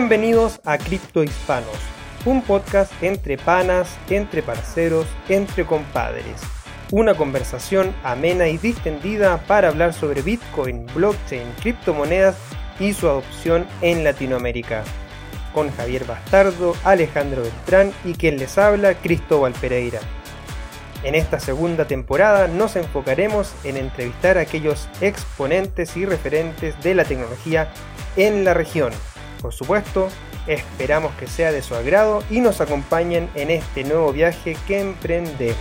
Bienvenidos a Cripto Hispanos, un podcast entre panas, entre parceros, entre compadres. Una conversación amena y distendida para hablar sobre Bitcoin, blockchain, criptomonedas y su adopción en Latinoamérica. Con Javier Bastardo, Alejandro Beltrán y quien les habla, Cristóbal Pereira. En esta segunda temporada nos enfocaremos en entrevistar a aquellos exponentes y referentes de la tecnología en la región por supuesto, esperamos que sea de su agrado y nos acompañen en este nuevo viaje que emprendemos.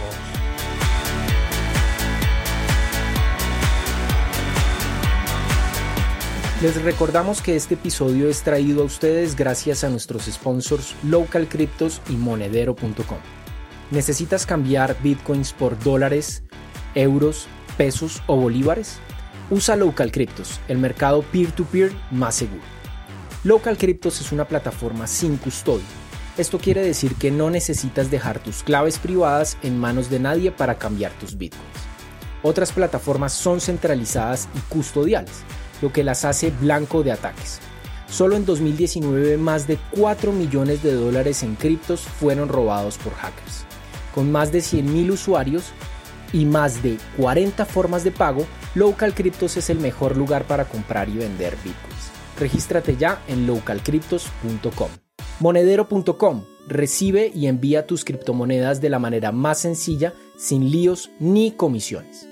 Les recordamos que este episodio es traído a ustedes gracias a nuestros sponsors Local Cryptos y Monedero.com. ¿Necesitas cambiar bitcoins por dólares, euros, pesos o bolívares? Usa Local Cryptos, el mercado peer-to-peer -peer más seguro. Local Cryptos es una plataforma sin custodia. Esto quiere decir que no necesitas dejar tus claves privadas en manos de nadie para cambiar tus bitcoins. Otras plataformas son centralizadas y custodiales, lo que las hace blanco de ataques. Solo en 2019 más de 4 millones de dólares en criptos fueron robados por hackers. Con más de 100.000 usuarios y más de 40 formas de pago, Local Cryptos es el mejor lugar para comprar y vender bitcoins. Regístrate ya en localcryptos.com. Monedero.com recibe y envía tus criptomonedas de la manera más sencilla, sin líos ni comisiones.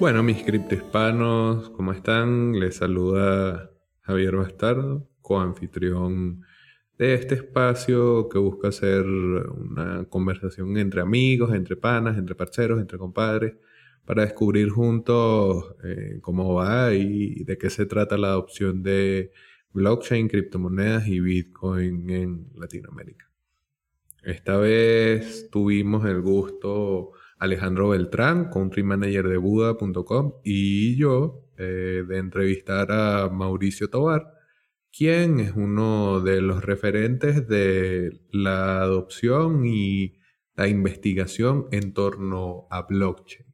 Bueno, mis criptohispanos, ¿cómo están? Les saluda Javier Bastardo, coanfitrión de este espacio que busca ser una conversación entre amigos, entre panas, entre parceros, entre compadres, para descubrir juntos eh, cómo va y de qué se trata la adopción de blockchain, criptomonedas y Bitcoin en Latinoamérica. Esta vez tuvimos el gusto Alejandro Beltrán, country manager de Buda.com, y yo eh, de entrevistar a Mauricio Tobar, ¿Quién es uno de los referentes de la adopción y la investigación en torno a blockchain.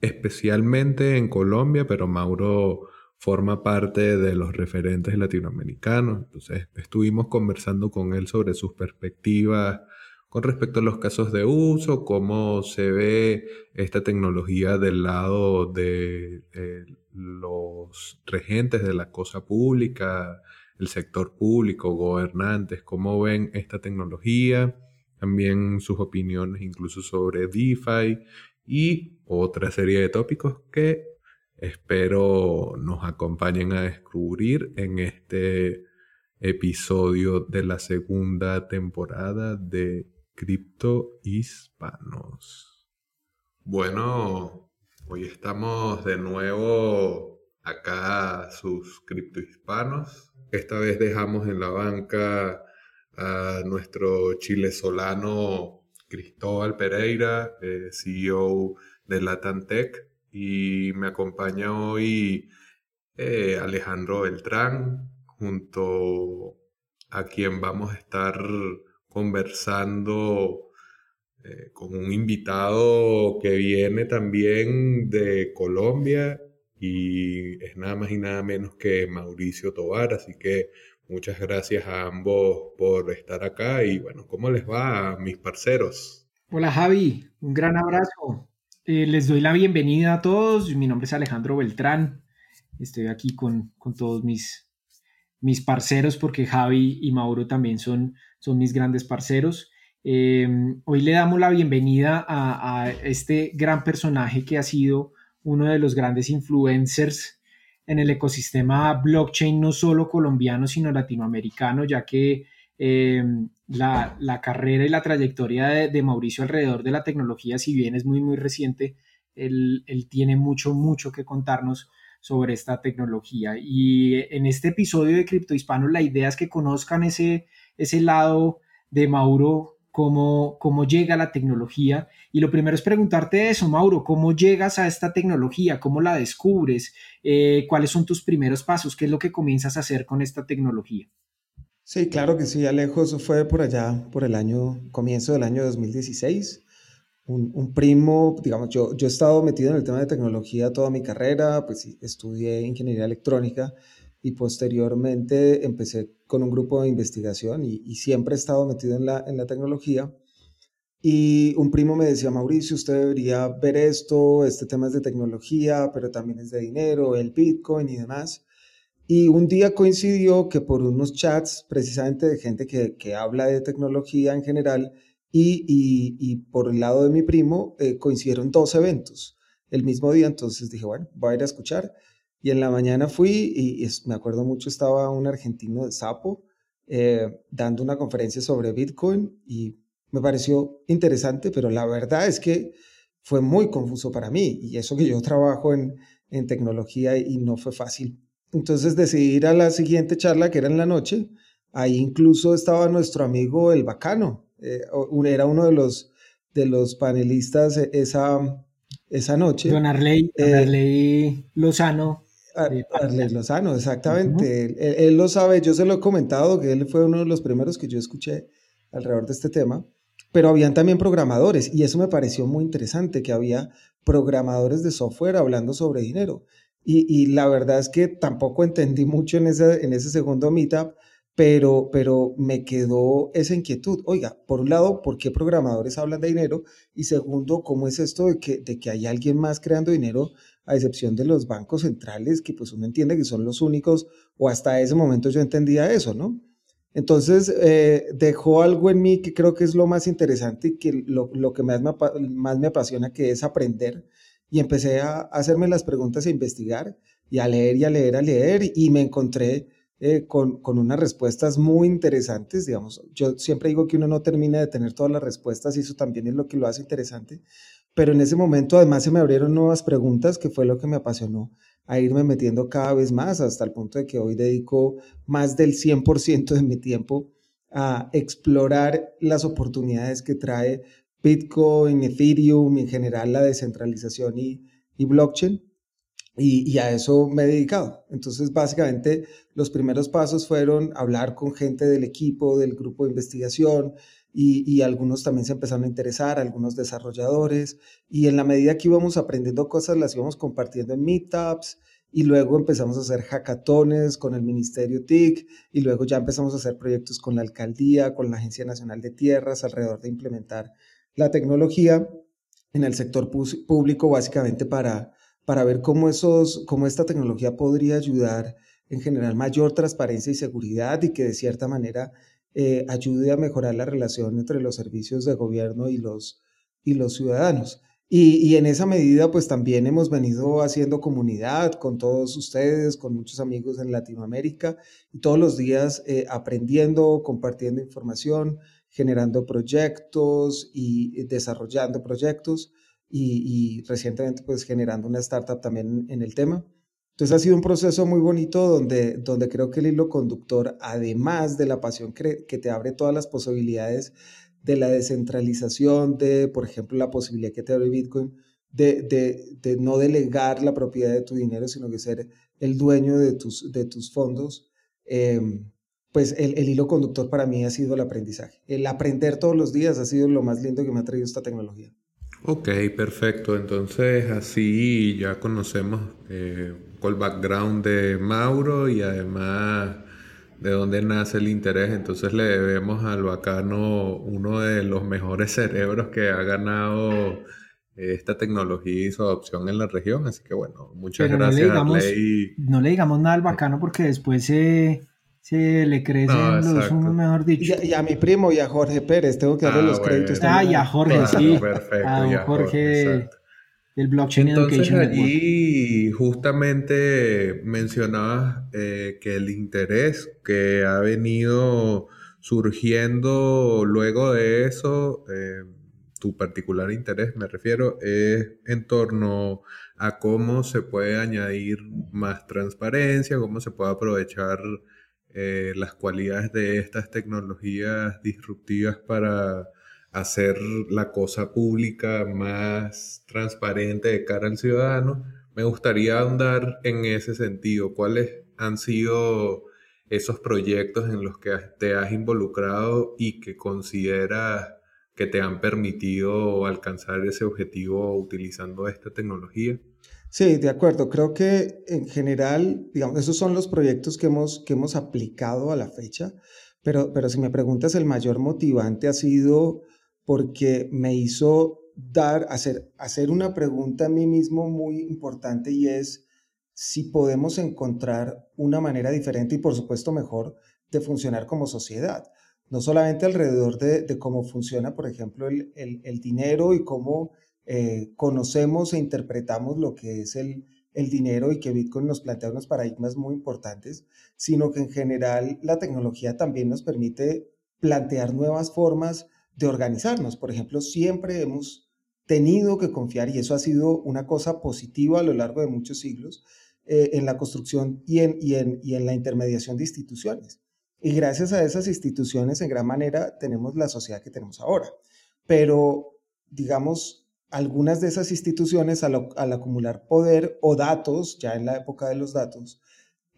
Especialmente en Colombia, pero Mauro forma parte de los referentes latinoamericanos. Entonces estuvimos conversando con él sobre sus perspectivas con respecto a los casos de uso, cómo se ve esta tecnología del lado de eh, los regentes de la cosa pública, el sector público, gobernantes, cómo ven esta tecnología, también sus opiniones incluso sobre DeFi y otra serie de tópicos que espero nos acompañen a descubrir en este episodio de la segunda temporada de Cripto Hispanos. Bueno, Hoy estamos de nuevo acá, sus criptohispanos. Esta vez dejamos en la banca a nuestro chilesolano Cristóbal Pereira, eh, CEO de Latantec, y me acompaña hoy eh, Alejandro Beltrán, junto a quien vamos a estar conversando eh, con un invitado que viene también de Colombia y es nada más y nada menos que Mauricio Tobar, así que muchas gracias a ambos por estar acá y bueno, ¿cómo les va a mis parceros? Hola Javi, un gran abrazo. Eh, les doy la bienvenida a todos, mi nombre es Alejandro Beltrán, estoy aquí con, con todos mis, mis parceros porque Javi y Mauro también son, son mis grandes parceros. Em, hoy le damos la bienvenida a, este gran personaje que ha sido uno de los grandes influencers en el ecosistema blockchain, no solo colombiano, sino latinoamericano, ya que em, la, carrera y la trayectoria de, Mauricio alrededor de la tecnología, si bien es muy, muy reciente, él, tiene mucho, mucho que contarnos sobre esta tecnología. Y en este episodio de Cripto Hispano, la idea es que conozcan ese, ese lado de Mauro cómo, cómo llega la tecnología. Y lo primero es preguntarte eso, Mauro, ¿cómo llegas a esta tecnología? ¿Cómo la descubres? Eh, ¿Cuáles son tus primeros pasos? ¿Qué es lo que comienzas a hacer con esta tecnología? Sí, claro que sí, Alejo, eso fue por allá, por el año, comienzo del año 2016. Un, primo, digamos, yo, yo he estado metido en el tema de tecnología toda mi carrera, pues estudié ingeniería electrónica y posteriormente empecé con un grupo de investigación y, siempre he estado metido en la, en la tecnología. Y un primo me decía, Mauricio, usted debería ver esto, este tema es de tecnología, pero también es de dinero, el Bitcoin y demás. Y un día coincidió que por unos chats, precisamente de gente que, que habla de tecnología en general, y, por el lado de mi primo, eh, coincidieron dos eventos el mismo día, entonces dije, bueno, voy a ir a escuchar. Y en la mañana fui y, me acuerdo mucho, estaba un argentino de Sapo eh, dando una conferencia sobre Bitcoin y me pareció interesante, pero la verdad es que fue muy confuso para mí y eso que yo trabajo en tecnología y no fue fácil. Entonces decidí ir a la siguiente charla que era en la noche. Ahí incluso estaba nuestro amigo el bacano, eh, era uno de los, de los panelistas e, esa, esa noche. Don Arley, eh, Lozano. Arley Lozano, exactamente. él, lo sabe, yo se lo he comentado, que él fue uno de los primeros que yo escuché alrededor de este tema pero habían también programadores y eso me pareció muy interesante, que había programadores de software hablando sobre dinero. Y, la verdad es que tampoco entendí mucho en ese, en ese segundo meetup, pero, pero me quedó esa inquietud. Oiga, por un lado, ¿por qué programadores hablan de dinero? Y segundo, ¿cómo es esto de que, de que hay alguien más creando dinero a excepción de los bancos centrales, que pues uno entiende que son los únicos, o hasta ese momento yo entendía eso, ¿no? Entonces, eh, dejó algo en mí que creo que es lo más interesante y que lo, que más me, más me apasiona, que es aprender. Y empecé a hacerme las preguntas e investigar y a leer y a leer, a leer y me encontré eh, con, con, unas respuestas muy interesantes, digamos. Yo siempre digo que uno no termina de tener todas las respuestas y eso también es lo que lo hace interesante. Pero en ese momento además se me abrieron nuevas preguntas que fue lo que me apasionó a irme metiendo cada vez más hasta el punto de que hoy dedico más del 100% de mi tiempo a explorar las oportunidades que trae Bitcoin, Ethereum, en general la descentralización y, y blockchain. Y, y, a eso me he dedicado. Entonces, básicamente, los primeros pasos fueron hablar con gente del equipo, del grupo de investigación, y, algunos también se empezaron a interesar, algunos desarrolladores, y en la medida que íbamos aprendiendo cosas, las íbamos compartiendo en meetups, y luego empezamos a hacer hackatones con el Ministerio TIC, y luego ya empezamos a hacer proyectos con la alcaldía, con la Agencia Nacional de Tierras, alrededor de implementar la tecnología en el sector público, básicamente para, para ver cómo, esos, cómo esta tecnología podría ayudar en general mayor transparencia y seguridad y que de cierta manera eh, ayude a mejorar la relación entre los servicios de gobierno y los, y los ciudadanos. Y, en esa medida, pues también hemos venido haciendo comunidad con todos ustedes, con muchos amigos en Latinoamérica, y todos los días eh, aprendiendo, compartiendo información, generando proyectos y desarrollando proyectos, y, recientemente pues generando una startup también en el tema. Entonces ha sido un proceso muy bonito donde, donde creo que el hilo conductor, además de la pasión que, que te abre todas las posibilidades de la descentralización, de, por ejemplo, la posibilidad que te abre Bitcoin, de, de, no delegar la propiedad de tu dinero, sino que ser el dueño de tus, de tus fondos, em, pues el, el, hilo conductor para mí ha sido el aprendizaje. El aprender todos los días ha sido lo más lindo que me ha traído esta tecnología. Ok, perfecto. Entonces así ya conocemos eh, el background de Mauro y además de dónde nace el interés. Entonces le debemos al bacano uno de los mejores cerebros que ha ganado esta tecnología y su adopción en la región. Así que bueno, muchas gracias. No le, digamos, no le digamos nada al bacano porque después se Sí, le crecen los unos, mejor dicho. Y a, mi primo y a Jorge Pérez, tengo que darle ah, los créditos. Ah, y a Jorge, sí. Perfecto, a Jorge, del Blockchain Entonces, allí justamente mencionabas eh, que el interés que ha venido surgiendo luego de eso, eh, tu particular interés, me refiero, es en torno a cómo se puede añadir más transparencia, cómo se puede aprovechar eh, las cualidades de estas tecnologías disruptivas para hacer la cosa pública más transparente de cara al ciudadano. Me gustaría ahondar en ese sentido. ¿Cuáles han sido esos proyectos en los que te has involucrado y que consideras que te han permitido alcanzar ese objetivo utilizando esta tecnología? Sí, de acuerdo. Creo que en general, digamos, esos son los proyectos que hemos, que hemos aplicado a la fecha, pero, pero si me preguntas, el mayor motivante ha sido porque me hizo dar, hacer, hacer una pregunta a mí mismo muy importante y es si podemos encontrar una manera diferente y por supuesto mejor de funcionar como sociedad. No solamente alrededor de, cómo funciona, por ejemplo, el, el, dinero y cómo eh, conocemos e interpretamos lo que es el, el dinero y que Bitcoin nos plantea unos paradigmas muy importantes, sino que en general la tecnología también nos permite plantear nuevas formas de organizarnos. Por ejemplo, siempre hemos tenido que confiar, y eso ha sido una cosa positiva a lo largo de muchos siglos, eh, en la construcción y en, y, en, y en la intermediación de instituciones. Y gracias a esas instituciones, en gran manera, tenemos la sociedad que tenemos ahora. Pero, digamos, algunas de esas instituciones al, al acumular poder o datos, ya en la época de los datos,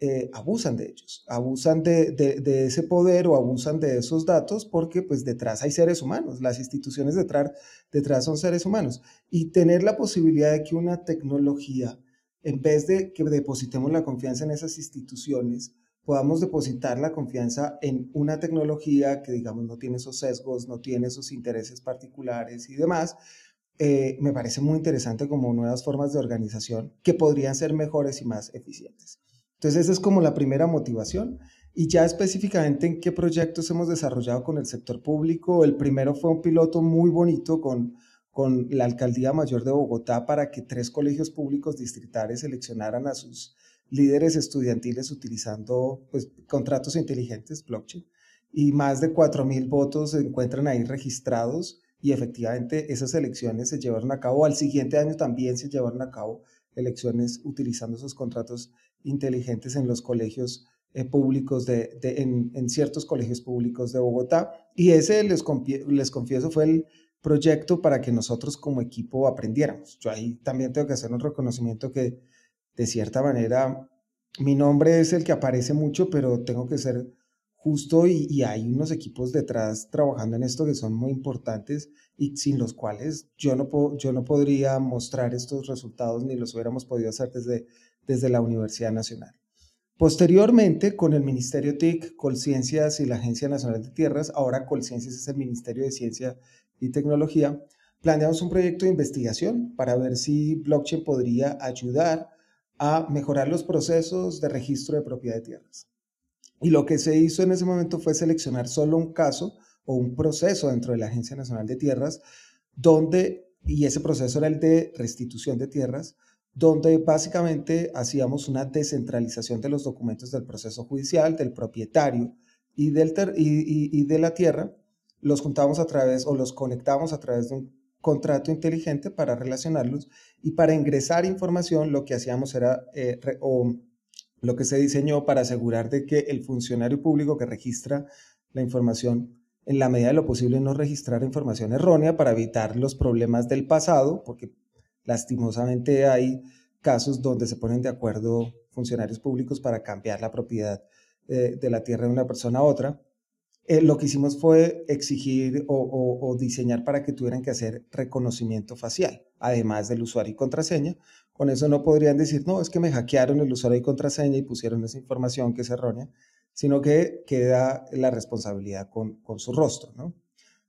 eh, abusan de ellos, abusan de, de, ese poder o abusan de esos datos porque pues detrás hay seres humanos, las instituciones detrás, detrás son seres humanos. Y tener la posibilidad de que una tecnología, en vez de que depositemos la confianza en esas instituciones, podamos depositar la confianza en una tecnología que digamos no tiene esos sesgos, no tiene esos intereses particulares y demás, eh, me parece muy interesante como nuevas formas de organización que podrían ser mejores y más eficientes. Entonces, esa es como la primera motivación. Y ya específicamente en qué proyectos hemos desarrollado con el sector público. El primero fue un piloto muy bonito con, con la Alcaldía Mayor de Bogotá para que tres colegios públicos distritales seleccionaran a sus líderes estudiantiles utilizando pues, contratos inteligentes, blockchain. Y más de 4.000 votos se encuentran ahí registrados y efectivamente esas elecciones se llevaron a cabo. Al siguiente año también se llevaron a cabo elecciones utilizando esos contratos inteligentes en los colegios eh, públicos, de, en, ciertos colegios públicos de Bogotá. Y ese, les, les confieso, fue el proyecto para que nosotros como equipo aprendiéramos. Yo ahí también tengo que hacer un reconocimiento que de cierta manera mi nombre es el que aparece mucho, pero tengo que ser justo y, y, hay unos equipos detrás trabajando en esto que son muy importantes y sin los cuales yo no, yo no podría mostrar estos resultados ni los hubiéramos podido hacer desde, desde la Universidad Nacional. Posteriormente, con el Ministerio TIC, Colciencias y la Agencia Nacional de Tierras, ahora Colciencias es el Ministerio de Ciencia y Tecnología, planeamos un proyecto de investigación para ver si blockchain podría ayudar a mejorar los procesos de registro de propiedad de tierras. Y lo que se hizo en ese momento fue seleccionar solo un caso o un proceso dentro de la Agencia Nacional de Tierras, donde, y ese proceso era el de restitución de tierras, donde básicamente hacíamos una descentralización de los documentos del proceso judicial, del propietario y, del y, de la tierra, los juntábamos a través o los conectábamos a través de un contrato inteligente para relacionarlos y para ingresar información lo que hacíamos era, eh, o lo que se diseñó para asegurar de que el funcionario público que registra la información en la medida de lo posible no registrar información errónea para evitar los problemas del pasado, porque Lastimosamente hay casos donde se ponen de acuerdo funcionarios públicos para cambiar la propiedad eh, de la tierra de una persona a otra. Eh, lo que hicimos fue exigir o, diseñar para que tuvieran que hacer reconocimiento facial, además del usuario y contraseña. Con eso no podrían decir, no, es que me hackearon el usuario y contraseña y pusieron esa información que es errónea, sino que queda la responsabilidad con, su rostro.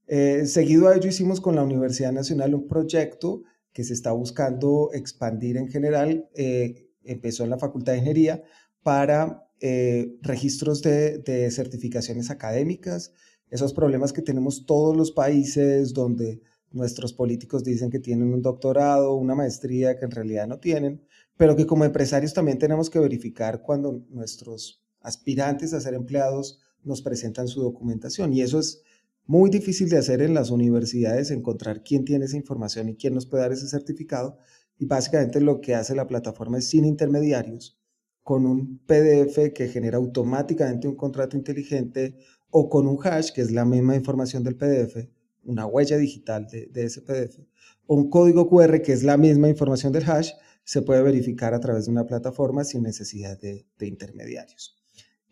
Eh, seguido a ello hicimos con la Universidad Nacional un proyecto que se está buscando expandir en general, eh, empezó en la Facultad de Ingeniería para eh, registros de, de, certificaciones académicas, esos problemas que tenemos todos los países donde nuestros políticos dicen que tienen un doctorado, una maestría que en realidad no tienen, pero que como empresarios también tenemos que verificar cuando nuestros aspirantes a ser empleados nos presentan su documentación. Y eso es muy difícil de hacer en las universidades, encontrar quién tiene esa información y quién nos puede dar ese certificado. Y básicamente lo que hace la plataforma es sin intermediarios, con un PDF que genera automáticamente un contrato inteligente o con un hash, que es la misma información del PDF, una huella digital de, ese PDF, o un código QR, que es la misma información del hash, se puede verificar a través de una plataforma sin necesidad de intermediarios.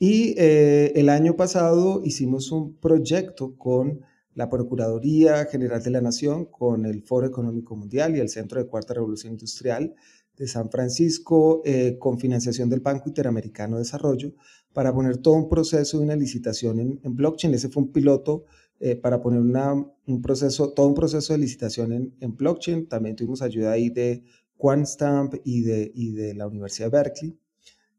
Y eh, el año pasado hicimos un proyecto con la Procuraduría General de la Nación con el Foro Económico Mundial y el Centro de Cuarta Revolución Industrial de San Francisco eh, con financiación del Banco Interamericano de Desarrollo para poner todo un proceso de una licitación en, blockchain. Ese fue un piloto eh, para poner una, un proceso, todo un proceso de licitación en, blockchain. También tuvimos ayuda ahí de QuantStamp y de, y de la Universidad de Berkeley.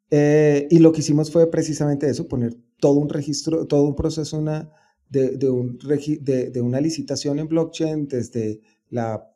Eh, y lo que hicimos fue precisamente eso, poner todo un registro, todo un proceso una, de, de, un, de, de, una licitación en blockchain, desde la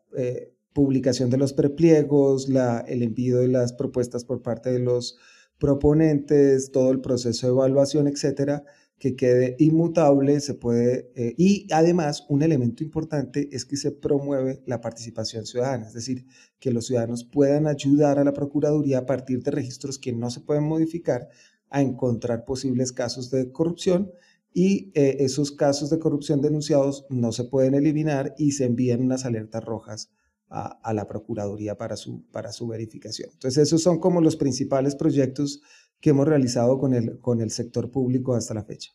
publicación de los prepliegos, el envío de las propuestas por parte de los proponentes, todo el proceso de evaluación, etcétera, que quede inmutable, se puede, eh, y además un elemento importante es que se promueve la participación ciudadana, es decir, que los ciudadanos puedan ayudar a la Procuraduría a partir de registros que no se pueden modificar a encontrar posibles casos de corrupción y eh, esos casos de corrupción denunciados no se pueden eliminar y se envían unas alertas rojas a, la Procuraduría para su, para su verificación. Entonces, esos son como los principales proyectos que hemos realizado con el, con el sector público hasta la fecha.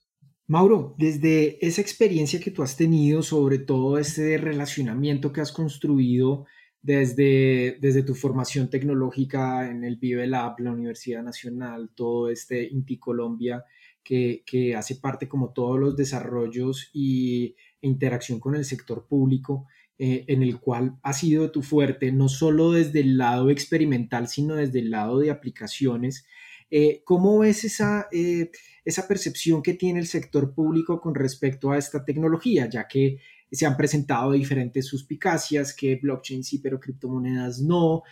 Mauro, desde esa experiencia que tú has tenido, sobre todo este relacionamiento que has construido desde, desde tu formación tecnológica en el Vive Lab, la Universidad Nacional, todo este Inti Colombia, que, que hace parte como todos los desarrollos y interacción con el sector público, eh, en el cual ha sido tu fuerte, no solo desde el lado experimental, sino desde el lado de aplicaciones. Eh, ¿Cómo ves esa, eh, esa percepción que tiene el sector público con respecto a esta tecnología, ya que se han presentado diferentes suspicacias, que blockchain sí, pero criptomonedas no,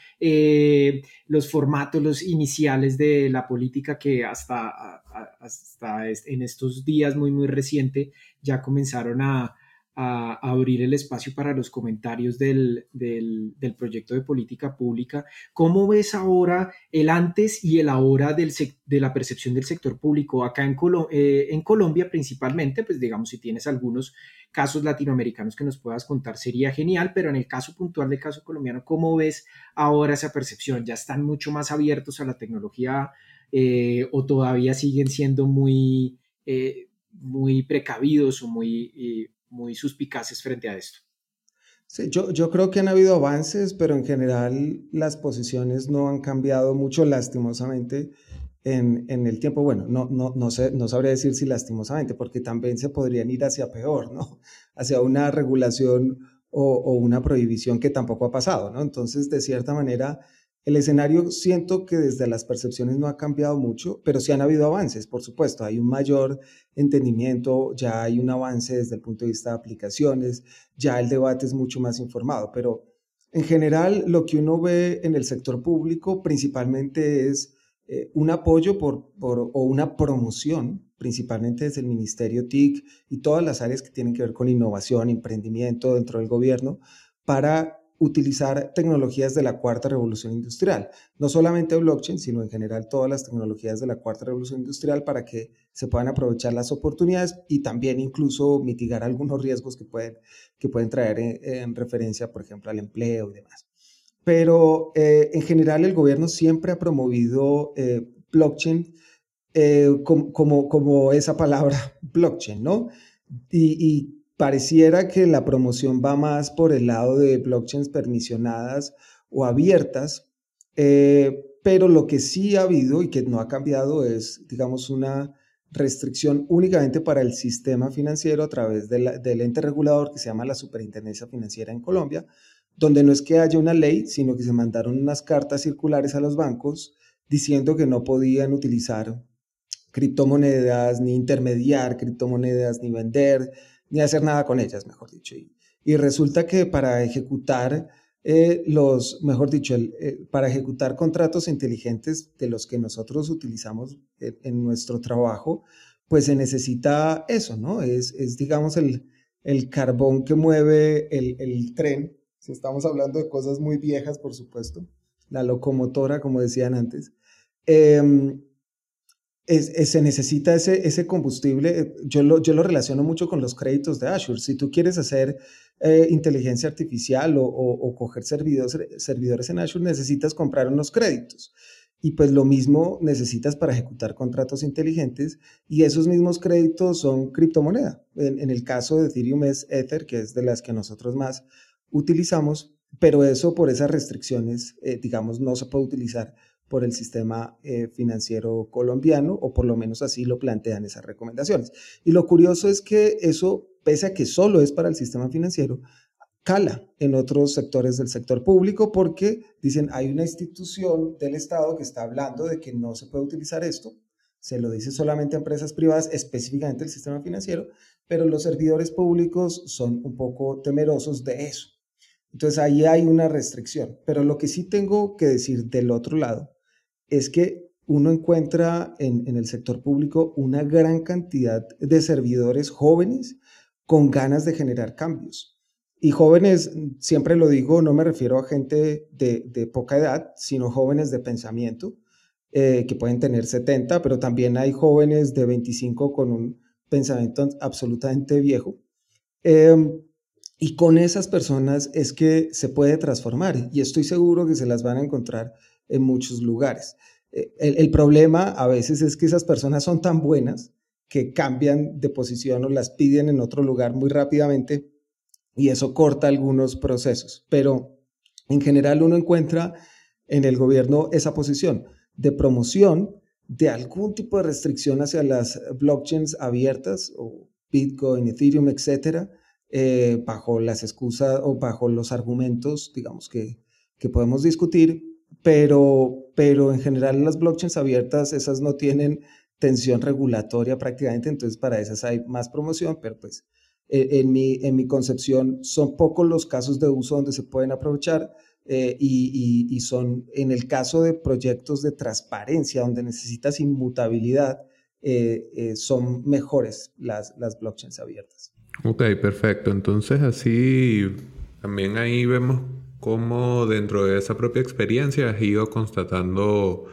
los formatos, los iniciales de la política que hasta, hasta en estos días muy, muy reciente ya comenzaron a, a, abrir el espacio para los comentarios del, del, proyecto de política pública. ¿Cómo ves ahora el antes y el ahora del, de la percepción del sector público acá en, eh, en Colombia principalmente? Pues digamos, si tienes algunos casos latinoamericanos que nos puedas contar, sería genial, pero en el caso puntual del caso colombiano, ¿cómo ves ahora esa percepción? ¿Ya están mucho más abiertos a la tecnología eh, o todavía siguen siendo muy... Eh, muy precavidos o muy muy suspicaces frente a esto. Sí, yo, yo creo que han habido avances, pero en general las posiciones no han cambiado mucho lastimosamente en, en el tiempo. Bueno, no, no, no, sé, no sabría decir si lastimosamente, porque también se podrían ir hacia peor, ¿no? Hacia una regulación o, o una prohibición que tampoco ha pasado, ¿no? Entonces, de cierta manera, el escenario siento que desde las percepciones no ha cambiado mucho, pero sí han habido avances, por supuesto. Hay un mayor entendimiento, ya hay un avance desde el punto de vista de aplicaciones, ya el debate es mucho más informado, pero en general lo que uno ve en el sector público principalmente es eh, un apoyo por, o una promoción, principalmente desde el Ministerio TIC y todas las áreas que tienen que ver con innovación, emprendimiento dentro del gobierno, para utilizar tecnologías de la cuarta revolución industrial, no solamente blockchain, sino en general todas las tecnologías de la cuarta revolución industrial para que se puedan aprovechar las oportunidades y también incluso mitigar algunos riesgos que pueden, que pueden traer en, referencia, por ejemplo, al empleo y demás. Pero eh, en general el gobierno siempre ha promovido eh, blockchain eh, como, como, como, esa palabra blockchain, ¿no? Y, pareciera que la promoción va más por el lado de blockchains permisionadas o abiertas, eh, pero lo que sí ha habido y que no ha cambiado es, digamos, una restricción únicamente para el sistema financiero a través del ente regulador que se llama la Superintendencia Financiera en Colombia, donde no es que haya una ley, sino que se mandaron unas cartas circulares a los bancos diciendo que no podían utilizar criptomonedas, ni intermediar criptomonedas, ni vender, ni hacer nada con ellas, mejor dicho. Y, resulta que para ejecutar eh, los, mejor dicho, eh, para ejecutar contratos inteligentes de los que nosotros utilizamos en, nuestro trabajo, pues se necesita eso, ¿no? Es, es digamos, el, el, carbón que mueve el, el, tren. Si estamos hablando de cosas muy viejas, por supuesto, la locomotora, como decían antes. Eh, se necesita ese, ese combustible. Eh, yo lo, yo lo relaciono mucho con los créditos de Azure. Si tú quieres hacer eh, inteligencia artificial o, o, coger servidores, servidores en Azure, necesitas comprar unos créditos. y pues lo mismo necesitas para ejecutar contratos inteligentes y esos mismos créditos son criptomoneda. En, el caso de Ethereum es Ether, que es de las que nosotros más utilizamos, pero eso por esas restricciones, eh, digamos, no se puede utilizar por el sistema eh, financiero colombiano, o por lo menos así lo plantean esas recomendaciones. Y lo curioso es que eso, pese a que solo es para el sistema financiero, cala en otros sectores del sector público porque dicen hay una institución del Estado que está hablando de que no se puede utilizar esto, se lo dice solamente a empresas privadas, específicamente el sistema financiero, pero los servidores públicos son un poco temerosos de eso. Entonces ahí hay una restricción. Pero lo que sí tengo que decir del otro lado es que uno encuentra en, en el sector público una gran cantidad de servidores jóvenes con ganas de generar cambios. Y jóvenes, siempre lo digo, no me refiero a gente de, poca edad, sino jóvenes de pensamiento, eh, que pueden tener 70, pero también hay jóvenes de 25 con un pensamiento absolutamente viejo. Em, y con esas personas es que se puede transformar y estoy seguro que se las van a encontrar en muchos lugares. Eh, el, problema a veces es que esas personas son tan buenas que cambian de posición o las piden en otro lugar muy rápidamente y eso corta algunos procesos. Pero en general uno encuentra en el gobierno esa posición de promoción de algún tipo de restricción hacia las blockchains abiertas o Bitcoin, Ethereum, etcétera, eh, bajo las excusas o bajo los argumentos, digamos, que, que podemos discutir, pero, pero en general las blockchains abiertas, esas no tienen tensión regulatoria prácticamente, entonces para esas hay más promoción, pero pues eh, en, mi, en mi concepción, son pocos los casos de uso donde se pueden aprovechar eh, y, son, en el caso de proyectos de transparencia, donde necesitas inmutabilidad, eh, son mejores las, las blockchains abiertas. Ok, perfecto. Entonces así también ahí vemos cómo dentro de esa propia experiencia has ido constatando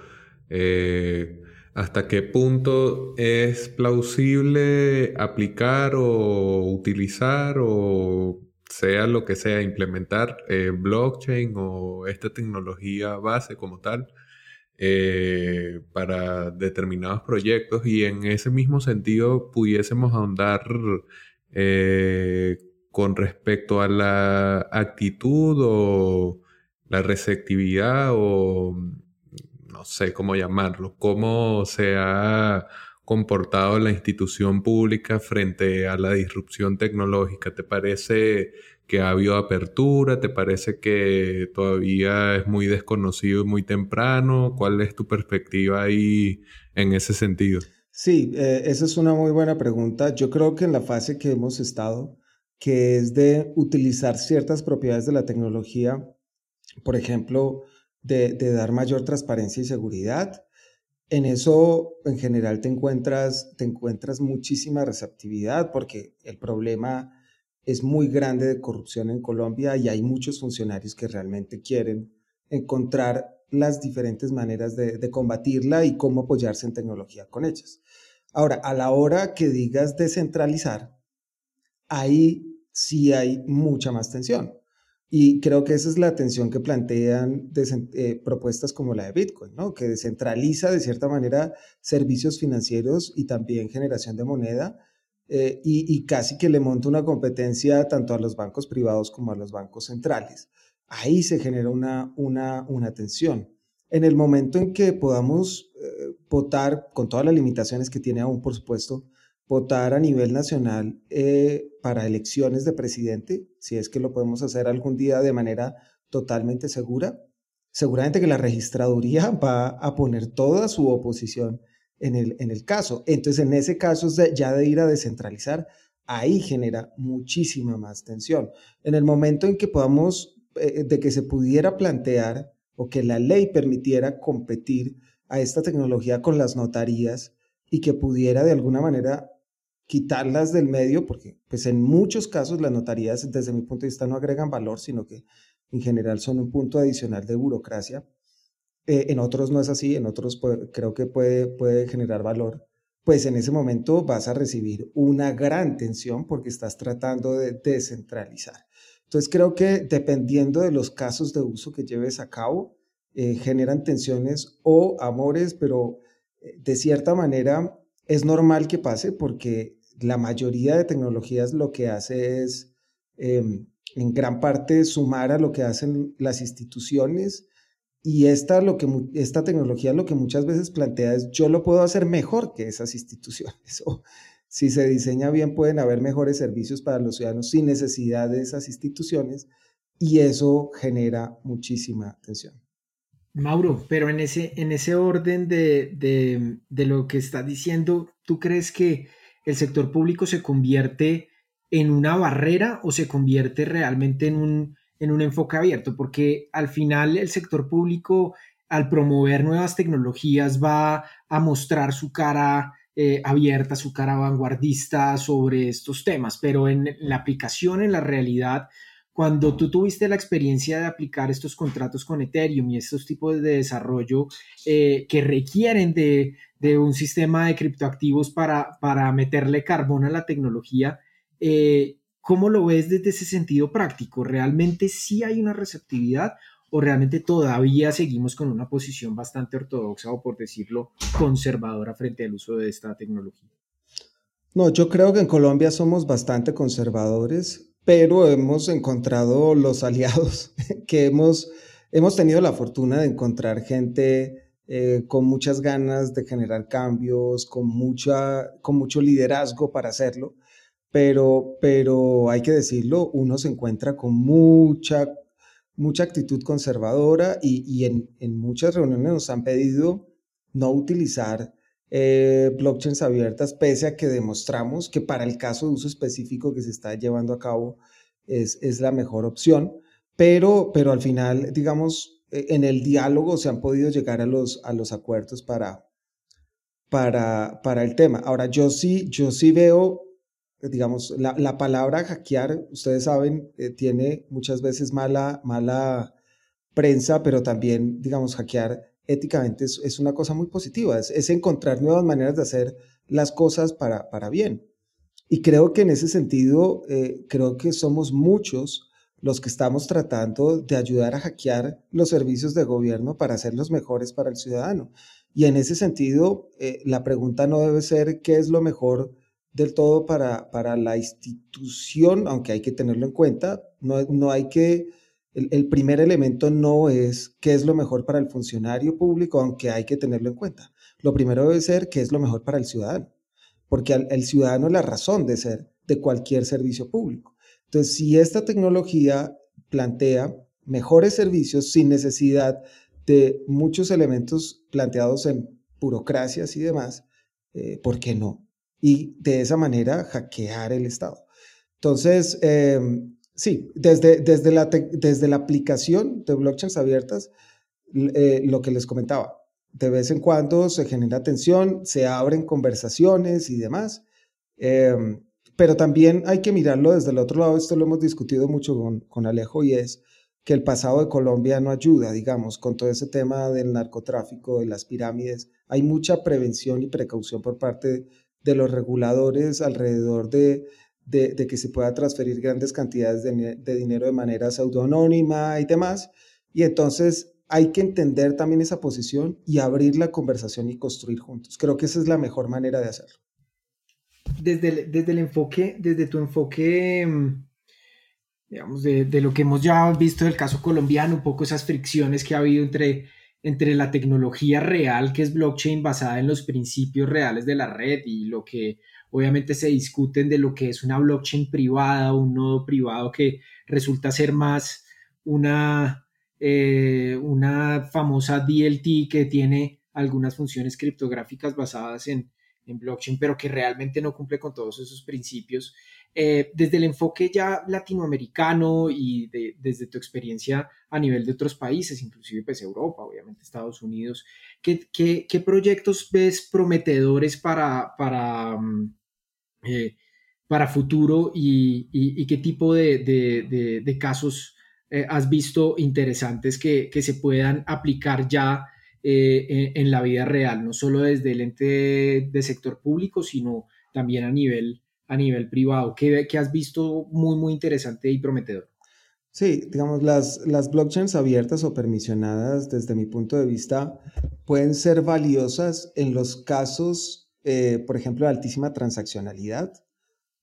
hasta qué punto es plausible aplicar o utilizar o sea lo que sea, implementar eh, blockchain o esta tecnología base como tal eh, para determinados proyectos y en ese mismo sentido pudiésemos ahondar eh, con respecto a la actitud o la receptividad o sé cómo llamarlo, cómo se ha comportado la institución pública frente a la disrupción tecnológica. ¿Te parece que ha habido apertura? ¿Te parece que todavía es muy desconocido y muy temprano? ¿Cuál es tu perspectiva ahí en ese sentido? Sí, eh, esa es una muy buena pregunta. Yo creo que en la fase que hemos estado, que es de utilizar ciertas propiedades de la tecnología, por ejemplo, de, dar mayor transparencia y seguridad. En eso, en general, te encuentras, te encuentras muchísima receptividad porque el problema es muy grande de corrupción en Colombia y hay muchos funcionarios que realmente quieren encontrar las diferentes maneras de, de, combatirla y cómo apoyarse en tecnología con ellas. Ahora, a la hora que digas descentralizar, ahí sí hay mucha más tensión. Y creo que esa es la atención que plantean eh, propuestas como la de Bitcoin, ¿no? que descentraliza de cierta manera servicios financieros y también generación de moneda eh, y, casi que le monta una competencia tanto a los bancos privados como a los bancos centrales. Ahí se genera una, una, una tensión. En el momento en que podamos eh, votar con todas las limitaciones que tiene aún, por supuesto, votar a nivel nacional eh, para elecciones de presidente, si es que lo podemos hacer algún día de manera totalmente segura, seguramente que la registraduría va a poner toda su oposición en el, en el caso. Entonces, en ese caso, ya de ir a descentralizar, ahí genera muchísima más tensión. En el momento en que podamos, eh, de que se pudiera plantear o que la ley permitiera competir a esta tecnología con las notarías y que pudiera de alguna manera quitarlas del medio, porque pues en muchos casos las notarías desde mi punto de vista no agregan valor, sino que en general son un punto adicional de burocracia. Eh, en otros no es así, en otros creo que puede, puede generar valor. Pues en ese momento vas a recibir una gran tensión porque estás tratando de descentralizar. Entonces creo que dependiendo de los casos de uso que lleves a cabo, eh, generan tensiones o amores, pero eh, de cierta manera es normal que pase porque la mayoría de tecnologías lo que hace es em, en gran parte sumar a lo que hacen las instituciones y esta, lo que, esta tecnología lo que muchas veces plantea es yo lo puedo hacer mejor que esas instituciones. O si se diseña bien pueden haber mejores servicios para los ciudadanos sin necesidad de esas instituciones y eso genera muchísima tensión. Mauro, pero en ese, en ese orden de, de, de lo que está diciendo, ¿tú crees que el sector público se convierte en una barrera o se convierte realmente en un en un enfoque abierto, porque al final el sector público, al promover nuevas tecnologías, va a mostrar su cara eh, abierta, su cara vanguardista sobre estos temas, pero en la aplicación, en la realidad, cuando tú tuviste la experiencia de aplicar estos contratos con Ethereum y estos tipos de desarrollo eh, que requieren de, un sistema de criptoactivos para, para meterle carbón a la tecnología, eh, ¿Cómo lo ves desde ese sentido práctico? ¿Realmente sí hay una receptividad o realmente todavía seguimos con una posición bastante ortodoxa o, por decirlo, conservadora frente al uso de esta tecnología? No, yo creo que en Colombia somos bastante conservadores, pero hemos encontrado los aliados que hemos, hemos tenido la fortuna de encontrar gente eh, con muchas ganas de generar cambios, con, mucha, con mucho liderazgo para hacerlo pero, pero hay que decirlo, uno se encuentra con mucha, mucha actitud conservadora y, y en, en, muchas reuniones nos han pedido no utilizar eh, blockchains abiertas, pese a que demostramos que para el caso de uso específico que se está llevando a cabo es, es la mejor opción, pero, pero al final, digamos, e, en el diálogo se han podido llegar a los, a los acuerdos para, para, para el tema. Ahora, yo sí, yo sí veo digamos, la, palabra hackear, ustedes saben, eh, tiene muchas veces mala, mala prensa, pero también, digamos, hackear éticamente es, una cosa muy positiva, es, encontrar nuevas maneras de hacer las cosas para, para bien. Y creo que en ese sentido, eh, creo que somos muchos los que estamos tratando de ayudar a hackear los servicios de gobierno para hacerlos mejores para el ciudadano. Y en ese sentido, eh, la pregunta no debe ser qué es lo mejor del todo para, para la institución, aunque hay que tenerlo en cuenta. No, no hay que, el, primer elemento no es qué es lo mejor para el funcionario público, aunque hay que tenerlo en cuenta. Lo primero debe ser qué es lo mejor para el ciudadano, porque el ciudadano es la razón de ser de cualquier servicio público. Entonces, si esta tecnología plantea mejores servicios sin necesidad de muchos elementos planteados en burocracias y demás, eh, ¿por qué no? y de esa manera hackear el Estado. Entonces, em, sí, desde, desde, la desde la aplicación de blockchains abiertas, eh, lo que les comentaba, de vez en cuando se genera tensión, se abren conversaciones y demás, em, pero también hay que mirarlo desde el otro lado, esto lo hemos discutido mucho con, con Alejo y es que el pasado de Colombia no ayuda, digamos, con todo ese tema del narcotráfico, de las pirámides. Hay mucha prevención y precaución por parte de los reguladores alrededor de, de, que se pueda transferir grandes cantidades de, dinero de manera pseudonónima y demás. Y entonces hay que entender también esa posición y abrir la conversación y construir juntos. Creo que esa es la mejor manera de hacerlo. Desde el, desde el enfoque, desde tu enfoque, mm, digamos, de, de, lo que hemos ya visto del caso colombiano, un poco esas fricciones que ha habido entre entre la tecnología real que es blockchain basada en los principios reales de la red y lo que obviamente se discuten de lo que es una blockchain privada, un nodo privado que resulta ser más una, eh, una famosa DLT que tiene algunas funciones criptográficas basadas en, en blockchain, pero que realmente no cumple con todos esos principios. Eh, desde el enfoque ya latinoamericano y desde tu experiencia a nivel de otros países, inclusive pues Europa, obviamente Estados Unidos, ¿qué, qué, proyectos ves prometedores para, para, mm, eh, para futuro y, qué tipo de, casos eh, has visto interesantes que, se puedan aplicar ya en, la vida real, no solo desde el ente de sector público, sino también a nivel a nivel privado? ¿Qué, has visto muy, muy interesante y prometedor? Sí, digamos, las, las blockchains abiertas o permisionadas, desde mi punto de vista, pueden ser valiosas en los casos, eh, por ejemplo, de altísima transaccionalidad,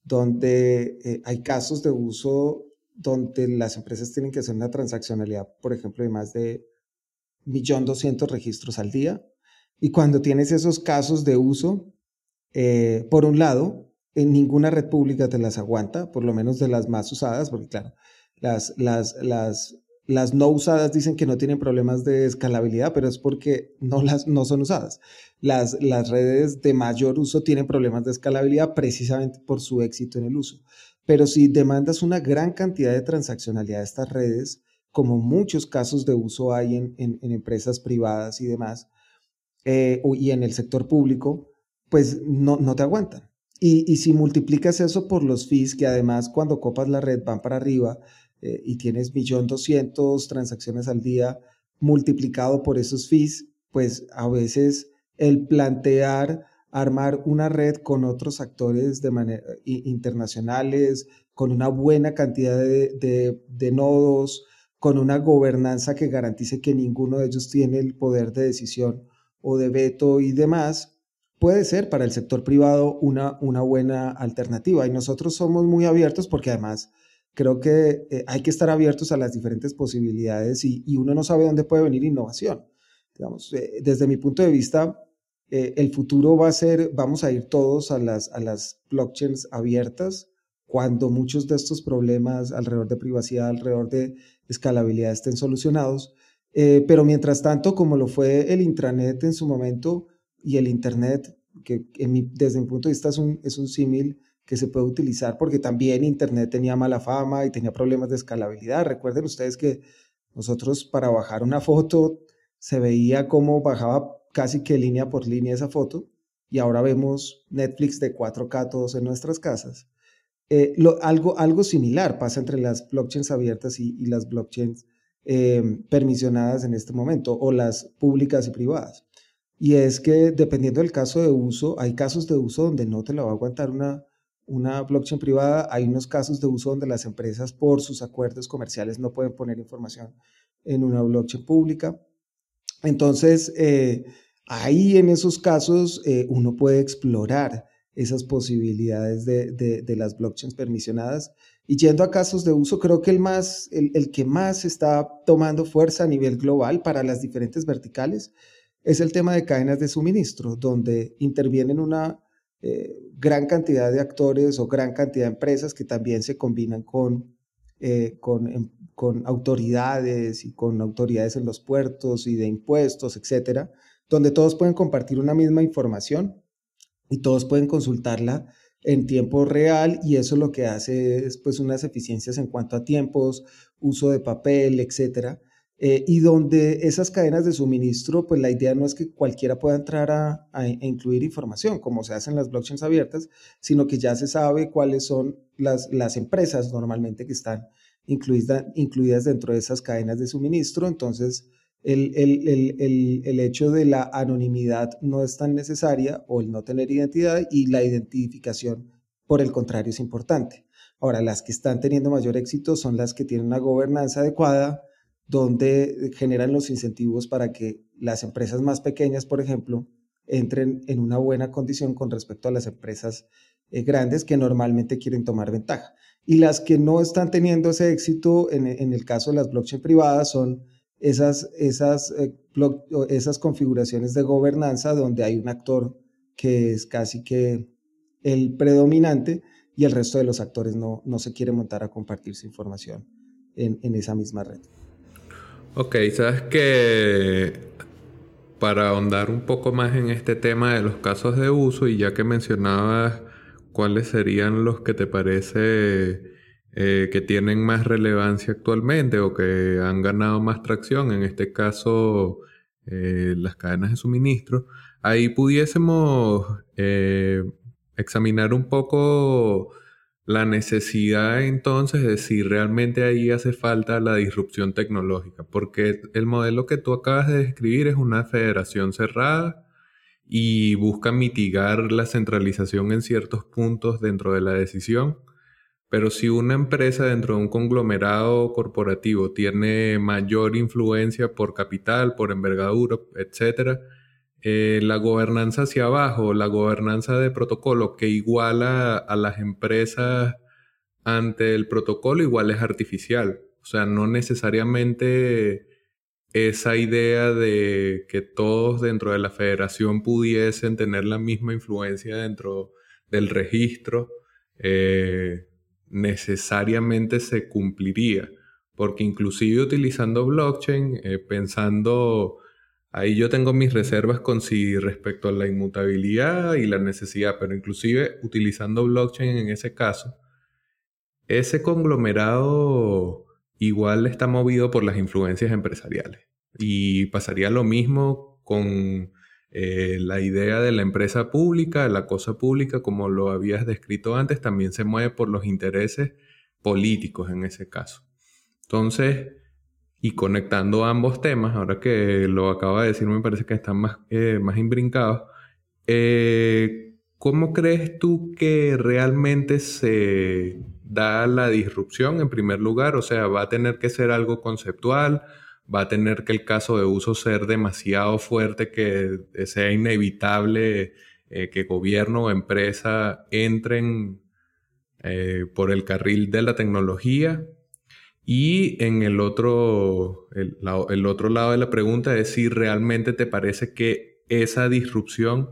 donde eh, hay casos de uso donde las empresas tienen que hacer una transaccionalidad, por ejemplo, de más de 1.200.000 registros al día. Y cuando tienes esos casos de uso, eh, por un lado, en ninguna red pública te las aguanta, por lo menos de las más usadas, porque claro, las, las, las, las no usadas dicen que no tienen problemas de escalabilidad, pero es porque no, las, no son usadas. Las, las redes de mayor uso tienen problemas de escalabilidad precisamente por su éxito en el uso. Pero si demandas una gran cantidad de transaccionalidad de estas redes, como muchos casos de uso hay en, en, empresas privadas y demás, eh, y en el sector público, pues no, no te aguantan. Y, y, si multiplicas eso por los fees, que además cuando copas la red van para arriba, eh, y tienes 1.200.000 transacciones al día multiplicado por esos fees, pues a veces el plantear armar una red con otros actores de internacionales, con una buena cantidad de, de, nodos, con una gobernanza que garantice que ninguno de ellos tiene el poder de decisión o de veto y demás, puede ser para el sector privado una, una buena alternativa. Y nosotros somos muy abiertos porque además creo que eh, hay que estar abiertos a las diferentes posibilidades y, uno no sabe dónde puede venir innovación. Digamos, eh, desde mi punto de vista, eh, el futuro va a ser, vamos a ir todos a las, a las blockchains abiertas cuando muchos de estos problemas alrededor de privacidad, alrededor de escalabilidad estén solucionados. pero mientras tanto, como lo fue el intranet en su momento y el Internet, que desde mi punto de vista es un, es un símil que se puede utilizar porque también Internet tenía mala fama y tenía problemas de escalabilidad. Recuerden ustedes que nosotros para bajar una foto se veía cómo bajaba casi que línea por línea esa foto y ahora vemos Netflix de 4K todos en nuestras casas. Eh, algo, algo similar pasa entre las blockchains abiertas y, las blockchains em, permisionadas en este momento o las públicas y privadas. Y es que dependiendo del caso de uso, hay casos de uso donde no te lo va a aguantar una, una blockchain privada, hay unos casos de uso donde las empresas por sus acuerdos comerciales no pueden poner información en una blockchain pública. Entonces, eh, ahí en esos casos eh, uno puede explorar esas posibilidades de, de, las blockchains permisionadas. Y yendo a casos de uso, creo que el, más, el, el que más está tomando fuerza a nivel global para las diferentes verticales es el tema de cadenas de suministro, donde intervienen una eh, gran cantidad de actores o gran cantidad de empresas que también se combinan con, eh, em, con, autoridades y con autoridades en los puertos y de impuestos, etcétera, donde todos pueden compartir una misma información y todos pueden consultarla en tiempo real y eso lo que hace es pues unas eficiencias en cuanto a tiempos, uso de papel, etcétera, eh, y donde esas cadenas de suministro, pues la idea no es que cualquiera pueda entrar a, incluir información, como se hace en las blockchains abiertas, sino que ya se sabe cuáles son las, empresas normalmente que están incluidas, dentro de esas cadenas de suministro. Entonces, el, el, hecho de la anonimidad no es tan necesaria o el no tener identidad y la identificación, por el contrario, es importante. Ahora, las que están teniendo mayor éxito son las que tienen una gobernanza adecuada, donde generan los incentivos para que las empresas más pequeñas, por ejemplo, entren en una buena condición con respecto a las empresas eh, grandes que normalmente quieren tomar ventaja. Y las que no están teniendo ese éxito, en, el caso de las blockchain privadas, son eh, esas configuraciones de gobernanza donde hay un actor que es casi que el predominante y el resto de los actores no, se quiere montar a compartir su información en esa misma red. Ok, sabes que para ahondar un poco más en este tema de los casos de uso y ya que mencionabas cuáles serían los que te parece eh, que tienen más relevancia actualmente o que han ganado más tracción, en este caso eh, las cadenas de suministro, ahí pudiésemos eh, examinar un poco la necesidad entonces de si realmente ahí hace falta la disrupción tecnológica, porque el modelo que tú acabas de describir es una federación cerrada y busca mitigar la centralización en ciertos puntos dentro de la decisión, Pero si una empresa dentro de un conglomerado corporativo tiene mayor influencia por capital, por envergadura, etc., eh, la gobernanza hacia abajo, la gobernanza de protocolo que iguala a las empresas ante el protocolo, igual es artificial. O sea, no necesariamente esa idea de que todos dentro de la federación pudiesen tener la misma influencia dentro del registro, eh, necesariamente se cumpliría. Porque inclusive utilizando blockchain, eh, pensando, ahí yo tengo mis reservas con si respecto a la inmutabilidad y la necesidad, pero inclusive utilizando blockchain en ese caso, ese conglomerado igual está movido por las influencias empresariales. Y pasaría lo mismo con eh, la idea de la empresa pública, la cosa pública, como lo habías descrito antes, también se mueve por los intereses políticos en ese caso. Entonces, y conectando ambos temas, ahora que lo acaba de decir, me parece que están más, eh, más imbrincados. Eh, ¿Cómo crees tú que realmente se da la disrupción en primer lugar? O sea, ¿va a tener que ser algo conceptual? ¿Va a tener que el caso de uso ser demasiado fuerte que sea inevitable eh, que gobierno o empresa entren eh, por el carril de la tecnología? Y en el otro, el otro lado de la pregunta es si realmente te parece que esa disrupción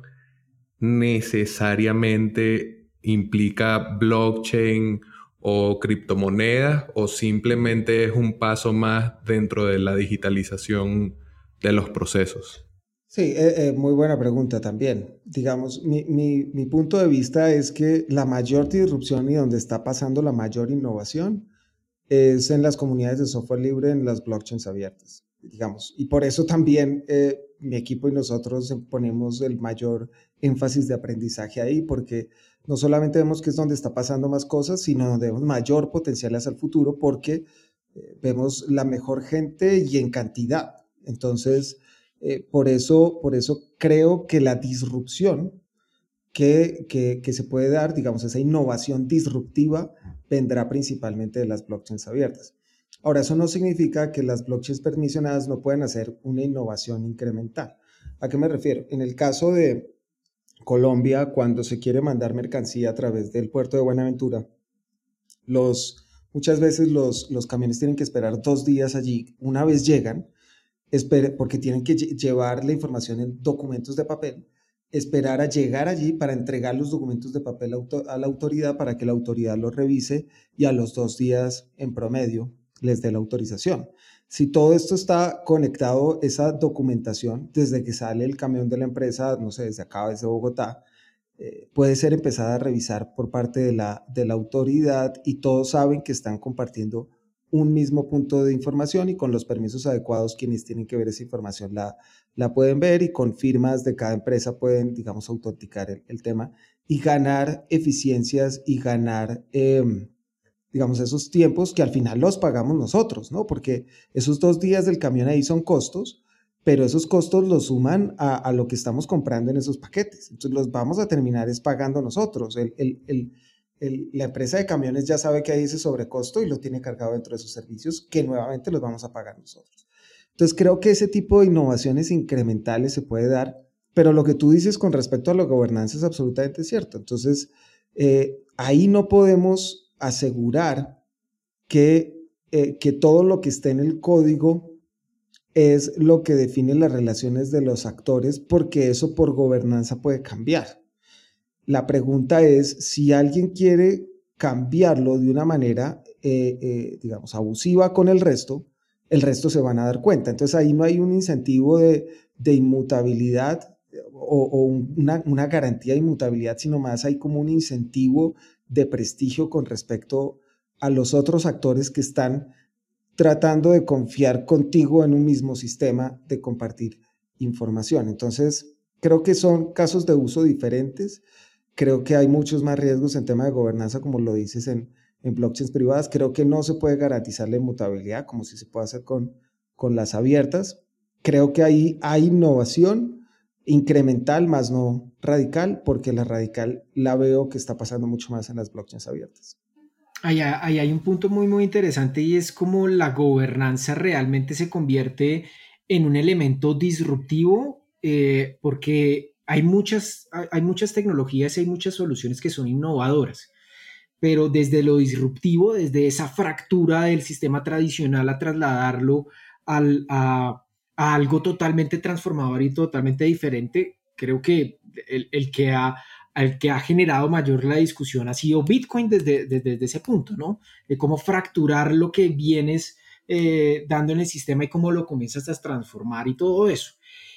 necesariamente implica blockchain o criptomonedas o simplemente es un paso más dentro de la digitalización de los procesos? Sí, eh, eh, muy buena pregunta también. Digamos, mi, mi, mi, punto de vista es que la mayor disrupción y donde está pasando la mayor innovación es en las comunidades de software libre, en las blockchains abiertas, digamos. Y por eso también eh, mi equipo y nosotros ponemos el mayor énfasis de aprendizaje ahí, porque no solamente vemos que es donde está pasando más cosas, sino donde vemos mayor potencial hacia el futuro porque eh, vemos la mejor gente y en cantidad. Entonces, eh, por, eso, por eso creo que la disrupción que, que, se puede dar, digamos, esa innovación disruptiva, vendrá principalmente de las blockchains abiertas. Ahora, eso no significa que las blockchains permisionadas no pueden hacer una innovación incremental. ¿A qué me refiero? En el caso de, Colombia, cuando se quiere mandar mercancía a través del puerto de Buenaventura, los, muchas veces los, los camiones tienen que esperar dos días allí. Una vez llegan, porque tienen que llevar la información en documentos de papel, esperar a llegar allí para entregar los documentos de papel a la autoridad para que la autoridad los revise y a los dos días en promedio les dé la autorización. Si todo esto está conectado, esa documentación, desde que sale el camión de la empresa, no sé, desde acá, desde Bogotá, eh, puede ser empezada a revisar por parte de la, de la autoridad y todos saben que están compartiendo un mismo punto de información y con los permisos adecuados quienes tienen que ver esa información la, la pueden ver y con firmas de cada empresa pueden, digamos, autenticar el, tema y ganar eficiencias y ganar... Em, digamos, esos tiempos que al final los pagamos nosotros, ¿no? Porque esos dos días del camión ahí son costos, pero esos costos los suman a, lo que estamos comprando en esos paquetes. Entonces los vamos a terminar es pagando nosotros. la empresa de camiones ya sabe que hay ese sobrecosto y lo tiene cargado dentro de sus servicios que nuevamente los vamos a pagar nosotros. Entonces creo que ese tipo de innovaciones incrementales se puede dar, pero lo que tú dices con respecto a la gobernanza es absolutamente cierto. Entonces eh, ahí no podemos asegurar que, eh, que todo lo que esté en el código es lo que define las relaciones de los actores, porque eso por gobernanza puede cambiar. La pregunta es si alguien quiere cambiarlo de una manera, eh, digamos, abusiva con el resto, el resto se van a dar cuenta. Entonces ahí no hay un incentivo de, inmutabilidad o, o una, una, garantía de inmutabilidad, sino más hay como un incentivo de prestigio con respecto a los otros actores que están tratando de confiar contigo en un mismo sistema de compartir información. Entonces, creo que son casos de uso diferentes. Creo que hay muchos más riesgos en tema de gobernanza, como lo dices en, en blockchains privadas. Creo que no se puede garantizar la inmutabilidad como si se puede hacer con, con las abiertas. Creo que ahí hay innovación, incremental más no radical, porque la radical la veo que está pasando mucho más en las blockchains abiertas. Ahí, hay un punto muy, muy interesante y es como la gobernanza realmente se convierte en un elemento disruptivo eh, porque hay muchas, hay muchas tecnologías y hay muchas soluciones que son innovadoras, pero desde lo disruptivo, desde esa fractura del sistema tradicional a trasladarlo al, a, algo totalmente transformador y totalmente diferente, creo que el, el que ha el que ha generado mayor la discusión ha sido Bitcoin desde, desde, ese punto, ¿no? De cómo fracturar lo que vienes eh, dando en el sistema y cómo lo comienzas a transformar y todo eso.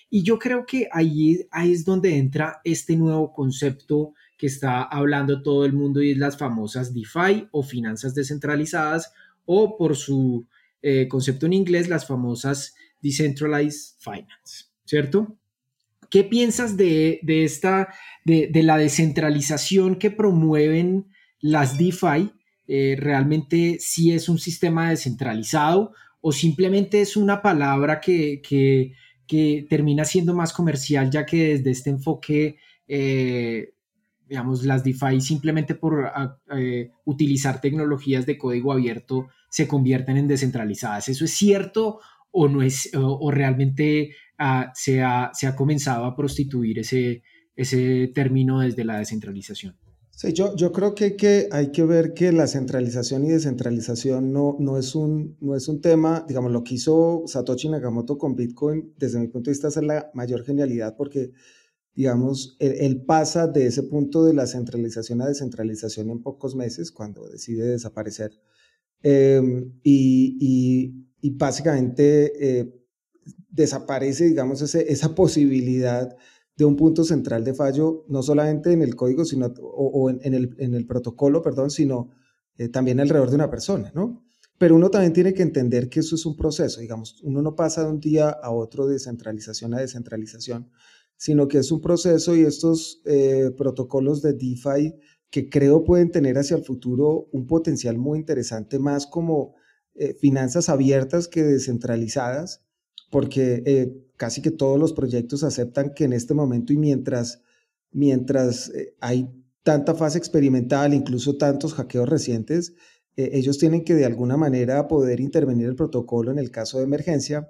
Y yo creo que ahí, ahí es donde entra este nuevo concepto que está hablando todo el mundo y es las famosas DeFi o finanzas descentralizadas o por su eh, concepto en inglés las famosas Decentralized Finance, ¿cierto? ¿Qué piensas de, esta, de, la descentralización que promueven las DeFi? Eh, ¿Realmente sí es un sistema descentralizado o simplemente es una palabra que, termina siendo más comercial ya que desde este enfoque, eh, digamos, las DeFi simplemente por eh, utilizar tecnologías de código abierto se convierten en descentralizadas? ¿Eso es cierto o no es, o realmente se, ha, comenzado a prostituir ese, ese término desde la descentralización. Sí, yo, yo creo que, que, hay que ver que la centralización y descentralización no, no, es un, no es un tema, digamos, lo que hizo Satoshi Nakamoto con Bitcoin, desde mi punto de vista, es la mayor genialidad porque, digamos, él, pasa de ese punto de la centralización a descentralización en pocos meses, cuando decide desaparecer. Em, y, y, básicamente eh, desaparece, digamos, esa posibilidad de un punto central de fallo, no solamente en el código sino, o, en, el, en, el, protocolo, perdón, sino eh, también alrededor de una persona, ¿no? Pero uno también tiene que entender que eso es un proceso, digamos, uno no pasa de un día a otro de centralización a descentralización, sino que es un proceso y estos eh, protocolos de DeFi que creo pueden tener hacia el futuro un potencial muy interesante, más como eh, finanzas abiertas que descentralizadas, porque eh, casi que todos los proyectos aceptan que en este momento y mientras, mientras hay tanta fase experimental, incluso tantos hackeos recientes, ellos tienen que de alguna manera poder intervenir el protocolo en el caso de emergencia,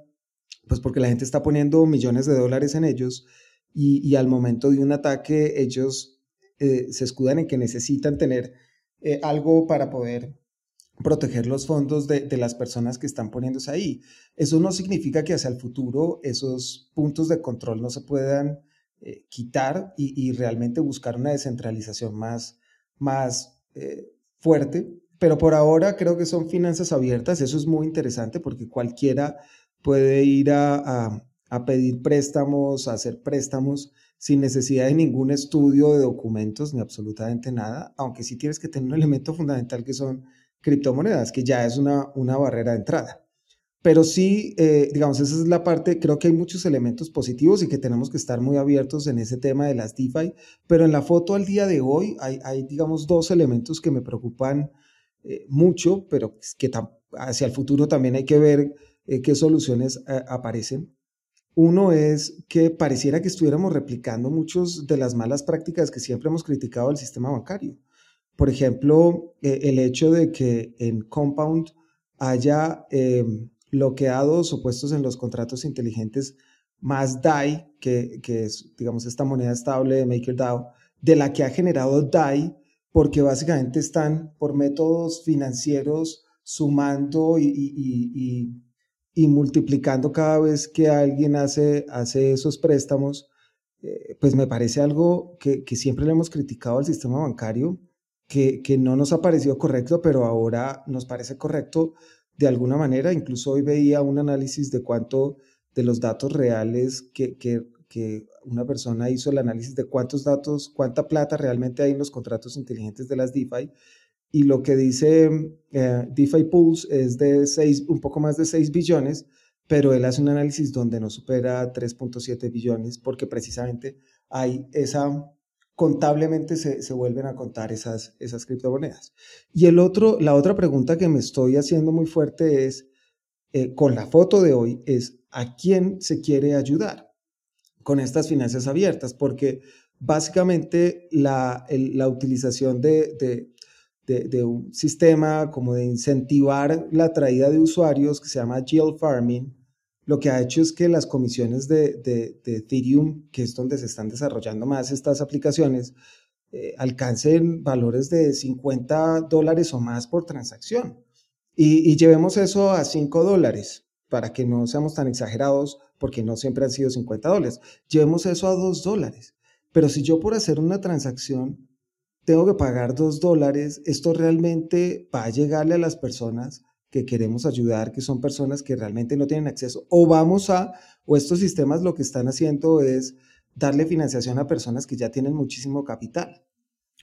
pues porque la gente está poniendo millones de dólares en ellos y, y al momento de un ataque ellos se escudan en que necesitan tener algo para poder proteger los fondos de, las personas que están poniéndose ahí. Eso no significa que hacia el futuro esos puntos de control no se puedan eh, quitar y, realmente buscar una descentralización más, más eh, fuerte. Pero por ahora creo que son finanzas abiertas. Eso es muy interesante porque cualquiera puede ir a, a pedir préstamos, a hacer préstamos sin necesidad de ningún estudio de documentos ni absolutamente nada, aunque sí tienes que tener un elemento fundamental que son criptomonedas, que ya es una, una barrera de entrada. Pero sí, eh, digamos, esa es la parte, creo que hay muchos elementos positivos y que tenemos que estar muy abiertos en ese tema de las DeFi, pero en la foto al día de hoy hay, hay digamos, dos elementos que me preocupan eh, mucho, pero que hacia el futuro también hay que ver eh, qué soluciones aparecen. Uno es que pareciera que estuviéramos replicando muchas de las malas prácticas que siempre hemos criticado del sistema bancario. Por ejemplo, eh, el hecho de que en Compound haya em, bloqueados o puestos en los contratos inteligentes más DAI, que, es, digamos, esta moneda estable de MakerDAO, de la que ha generado DAI, porque básicamente están por métodos financieros sumando y, multiplicando cada vez que alguien hace, hace esos préstamos, eh, pues me parece algo que, que siempre le hemos criticado al sistema bancario que, no nos ha parecido correcto, pero ahora nos parece correcto de alguna manera. Incluso hoy veía un análisis de cuánto de los datos reales que, que, una persona hizo el análisis de cuántos datos, cuánta plata realmente hay en los contratos inteligentes de las DeFi. Y lo que dice eh, DeFi Pools es de seis, un poco más de 6 billones, pero él hace un análisis donde no supera 3.7 billones porque precisamente hay esa contablemente se, se, vuelven a contar esas, esas criptomonedas. Y el otro, la otra pregunta que me estoy haciendo muy fuerte es, eh, con la foto de hoy, es a quién se quiere ayudar con estas finanzas abiertas, porque básicamente la, la utilización de, de, de, un sistema como de incentivar la traída de usuarios que se llama Yield Farming, lo que ha hecho es que las comisiones de, de, Ethereum, que es donde se están desarrollando más estas aplicaciones, eh, alcancen valores de 50 dólares o más por transacción. Y, y, llevemos eso a 5 dólares, para que no seamos tan exagerados, porque no siempre han sido 50 dólares. Llevemos eso a 2 dólares. Pero si yo por hacer una transacción tengo que pagar 2 dólares, esto realmente va a llegarle a las personas que queremos ayudar, que son personas que realmente no tienen acceso, o vamos a, o estos sistemas lo que están haciendo es darle financiación a personas que ya tienen muchísimo capital.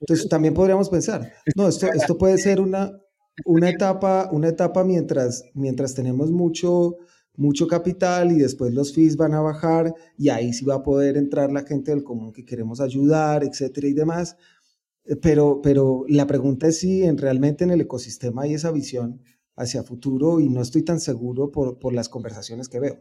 Entonces también podríamos pensar, no, esto, esto puede ser una, una etapa, una etapa mientras, mientras tenemos mucho, mucho capital y después los fees van a bajar y ahí sí va a poder entrar la gente del común que queremos ayudar, etcétera y demás. Pero, pero la pregunta es si en, realmente en el ecosistema hay esa visión hacia futuro y no estoy tan seguro por, las conversaciones que veo.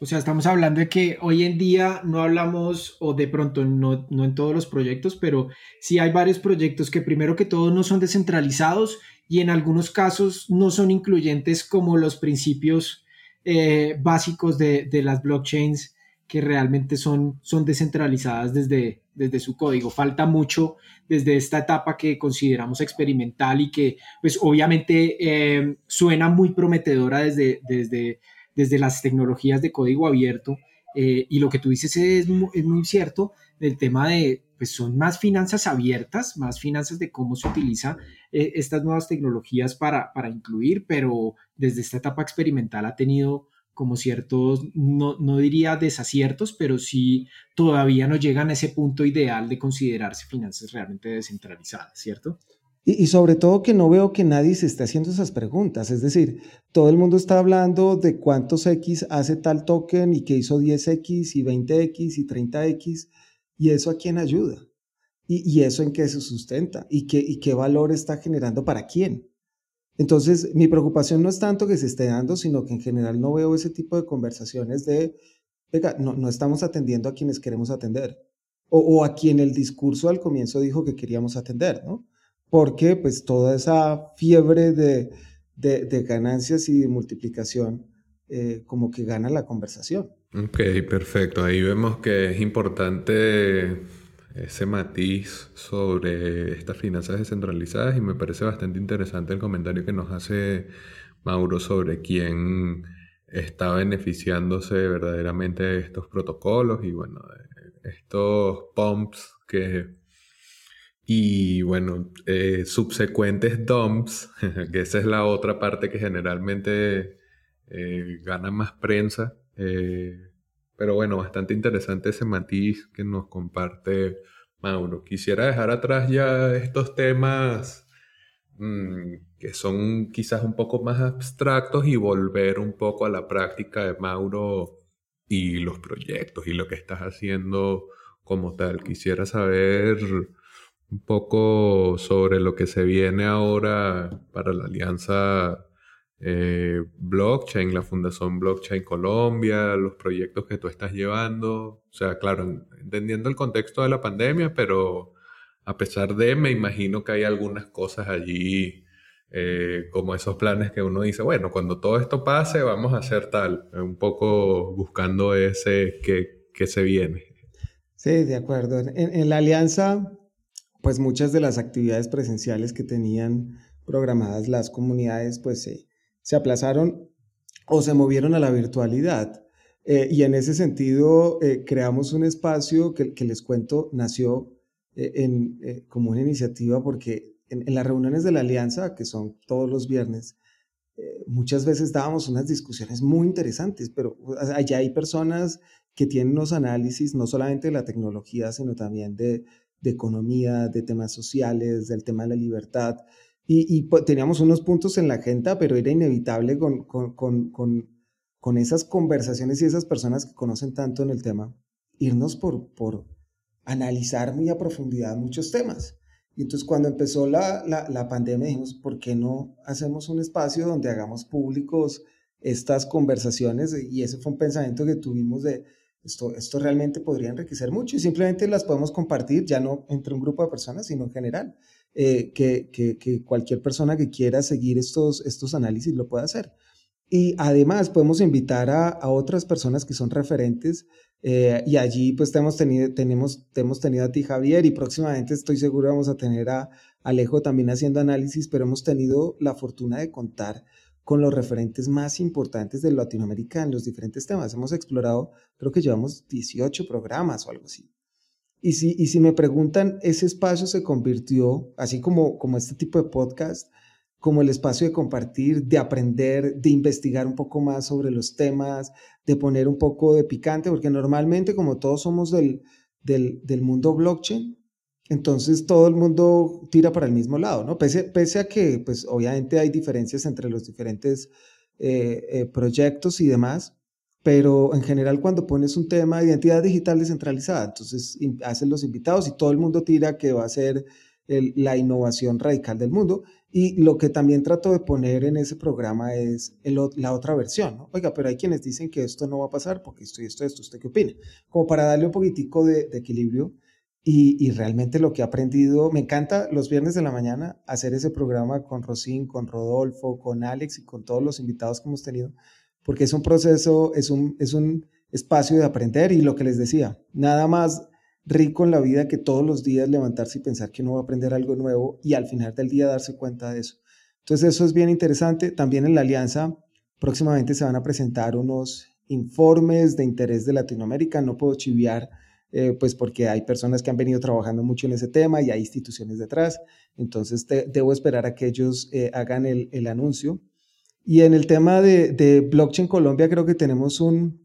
O sea, estamos hablando de que hoy en día no hablamos, o de pronto no, en todos los proyectos, pero sí hay varios proyectos que primero que todo no son descentralizados y en algunos casos no son incluyentes como los principios eh, básicos de, las blockchains que realmente son, son descentralizadas desde, desde su código. Falta mucho desde esta etapa que consideramos experimental y que pues obviamente eh, suena muy prometedora desde, desde, desde las tecnologías de código abierto. Eh, y lo que tú dices es, es muy cierto, el tema de, pues son más finanzas abiertas, más finanzas de cómo se utiliza eh, estas nuevas tecnologías para, para incluir, pero desde esta etapa experimental ha tenido como ciertos, no, no, diría desaciertos, pero sí todavía no llegan a ese punto ideal de considerarse finanzas realmente descentralizadas, ¿cierto? Y, sobre todo que no veo que nadie se esté haciendo esas preguntas, es decir, todo el mundo está hablando de cuántos X hace tal token y que hizo 10X y 20X y 30X, y eso a quién ayuda, y, y eso en qué se sustenta, y qué, y qué valor está generando para quién. Entonces, mi preocupación no es tanto que se esté dando, sino que en general no veo ese tipo de conversaciones de, no, estamos atendiendo a quienes queremos atender o, a quien el discurso al comienzo dijo que queríamos atender, ¿no? Porque pues toda esa fiebre de ganancias y de multiplicación eh, como que gana la conversación. Ok, perfecto. Ahí vemos que es importante ese matiz sobre estas finanzas descentralizadas y me parece bastante interesante el comentario que nos hace Mauro sobre quién está beneficiándose verdaderamente de estos protocolos y bueno, estos pumps que y bueno, eh, subsecuentes dumps, que esa es la otra parte que generalmente eh, gana más prensa. Eh, pero bueno, bastante interesante ese matiz que nos comparte Mauro. Quisiera dejar atrás ya estos temas mm, que son quizás un poco más abstractos y volver un poco a la práctica de Mauro y los proyectos y lo que estás haciendo como tal. Quisiera saber un poco sobre lo que se viene ahora para la alianza eh, blockchain, la Fundación Blockchain Colombia, los proyectos que tú estás llevando. O sea, claro, entendiendo el contexto de la pandemia, pero a pesar de, me imagino que hay algunas cosas allí, eh, como esos planes que uno dice, bueno, cuando todo esto pase, vamos a hacer tal, un poco buscando ese que, que se viene. Sí, de acuerdo. En, en la alianza, pues muchas de las actividades presenciales que tenían programadas las comunidades, pues se se aplazaron o se movieron a la virtualidad. Eh, y en ese sentido, eh, creamos un espacio que, les cuento, nació eh, en, como una iniciativa porque en, las reuniones de la alianza, que son todos los viernes, muchas veces dábamos unas discusiones muy interesantes, pero allá hay personas que tienen unos análisis no solamente de la tecnología, sino también de, de economía, de temas sociales, del tema de la libertad. Y, pues, teníamos unos puntos en la agenda, pero era inevitable con, con, con, con, esas conversaciones y esas personas que conocen tanto en el tema, irnos por, por analizar muy a profundidad muchos temas. Y entonces cuando empezó la, la, la, pandemia dijimos, ¿por qué no hacemos un espacio donde hagamos públicos estas conversaciones? Y ese fue un pensamiento que tuvimos de, esto, esto realmente podría enriquecer mucho y simplemente las podemos compartir ya no entre un grupo de personas, sino en general. Eh, que, que, cualquier persona que quiera seguir estos, estos análisis lo pueda hacer. Y además podemos invitar a, a otras personas que son referentes eh, y allí pues hemos tenido, tenemos, hemos tenido a ti Javier y próximamente estoy seguro vamos a tener a Alejo también haciendo análisis, pero hemos tenido la fortuna de contar con los referentes más importantes de Latinoamérica en los diferentes temas. Hemos explorado, creo que llevamos 18 programas o algo así. Y si, me preguntan, ese espacio se convirtió, así como, este tipo de podcast, como el espacio de compartir, de aprender, de investigar un poco más sobre los temas, de poner un poco de picante, porque normalmente como todos somos del, mundo blockchain, entonces todo el mundo tira para el mismo lado, ¿no? Pese, pese a que, pues obviamente hay diferencias entre los diferentes eh, eh, proyectos y demás, pero en general cuando pones un tema de identidad digital descentralizada, entonces hacen los invitados y todo el mundo tira que va a ser la innovación radical del mundo. Y lo que también trato de poner en ese programa es la otra versión, ¿no? Oiga, pero hay quienes dicen que esto no va a pasar porque esto y esto, esto, ¿usted qué opina? Como para darle un poquitico de, equilibrio. Y, y, realmente lo que he aprendido, me encanta los viernes de la mañana hacer ese programa con Rosín, con Rodolfo, con Alex y con todos los invitados que hemos tenido, porque es un proceso, es un, es un espacio de aprender y lo que les decía, nada más rico en la vida que todos los días levantarse y pensar que uno va a aprender algo nuevo y al final del día darse cuenta de eso. Entonces eso es bien interesante. También en la alianza próximamente se van a presentar unos informes de interés de Latinoamérica. No puedo chiviar, eh, pues porque hay personas que han venido trabajando mucho en ese tema y hay instituciones detrás. Entonces debo esperar a que ellos eh, hagan el, el, anuncio. Y en el tema de, de Blockchain Colombia creo que tenemos un,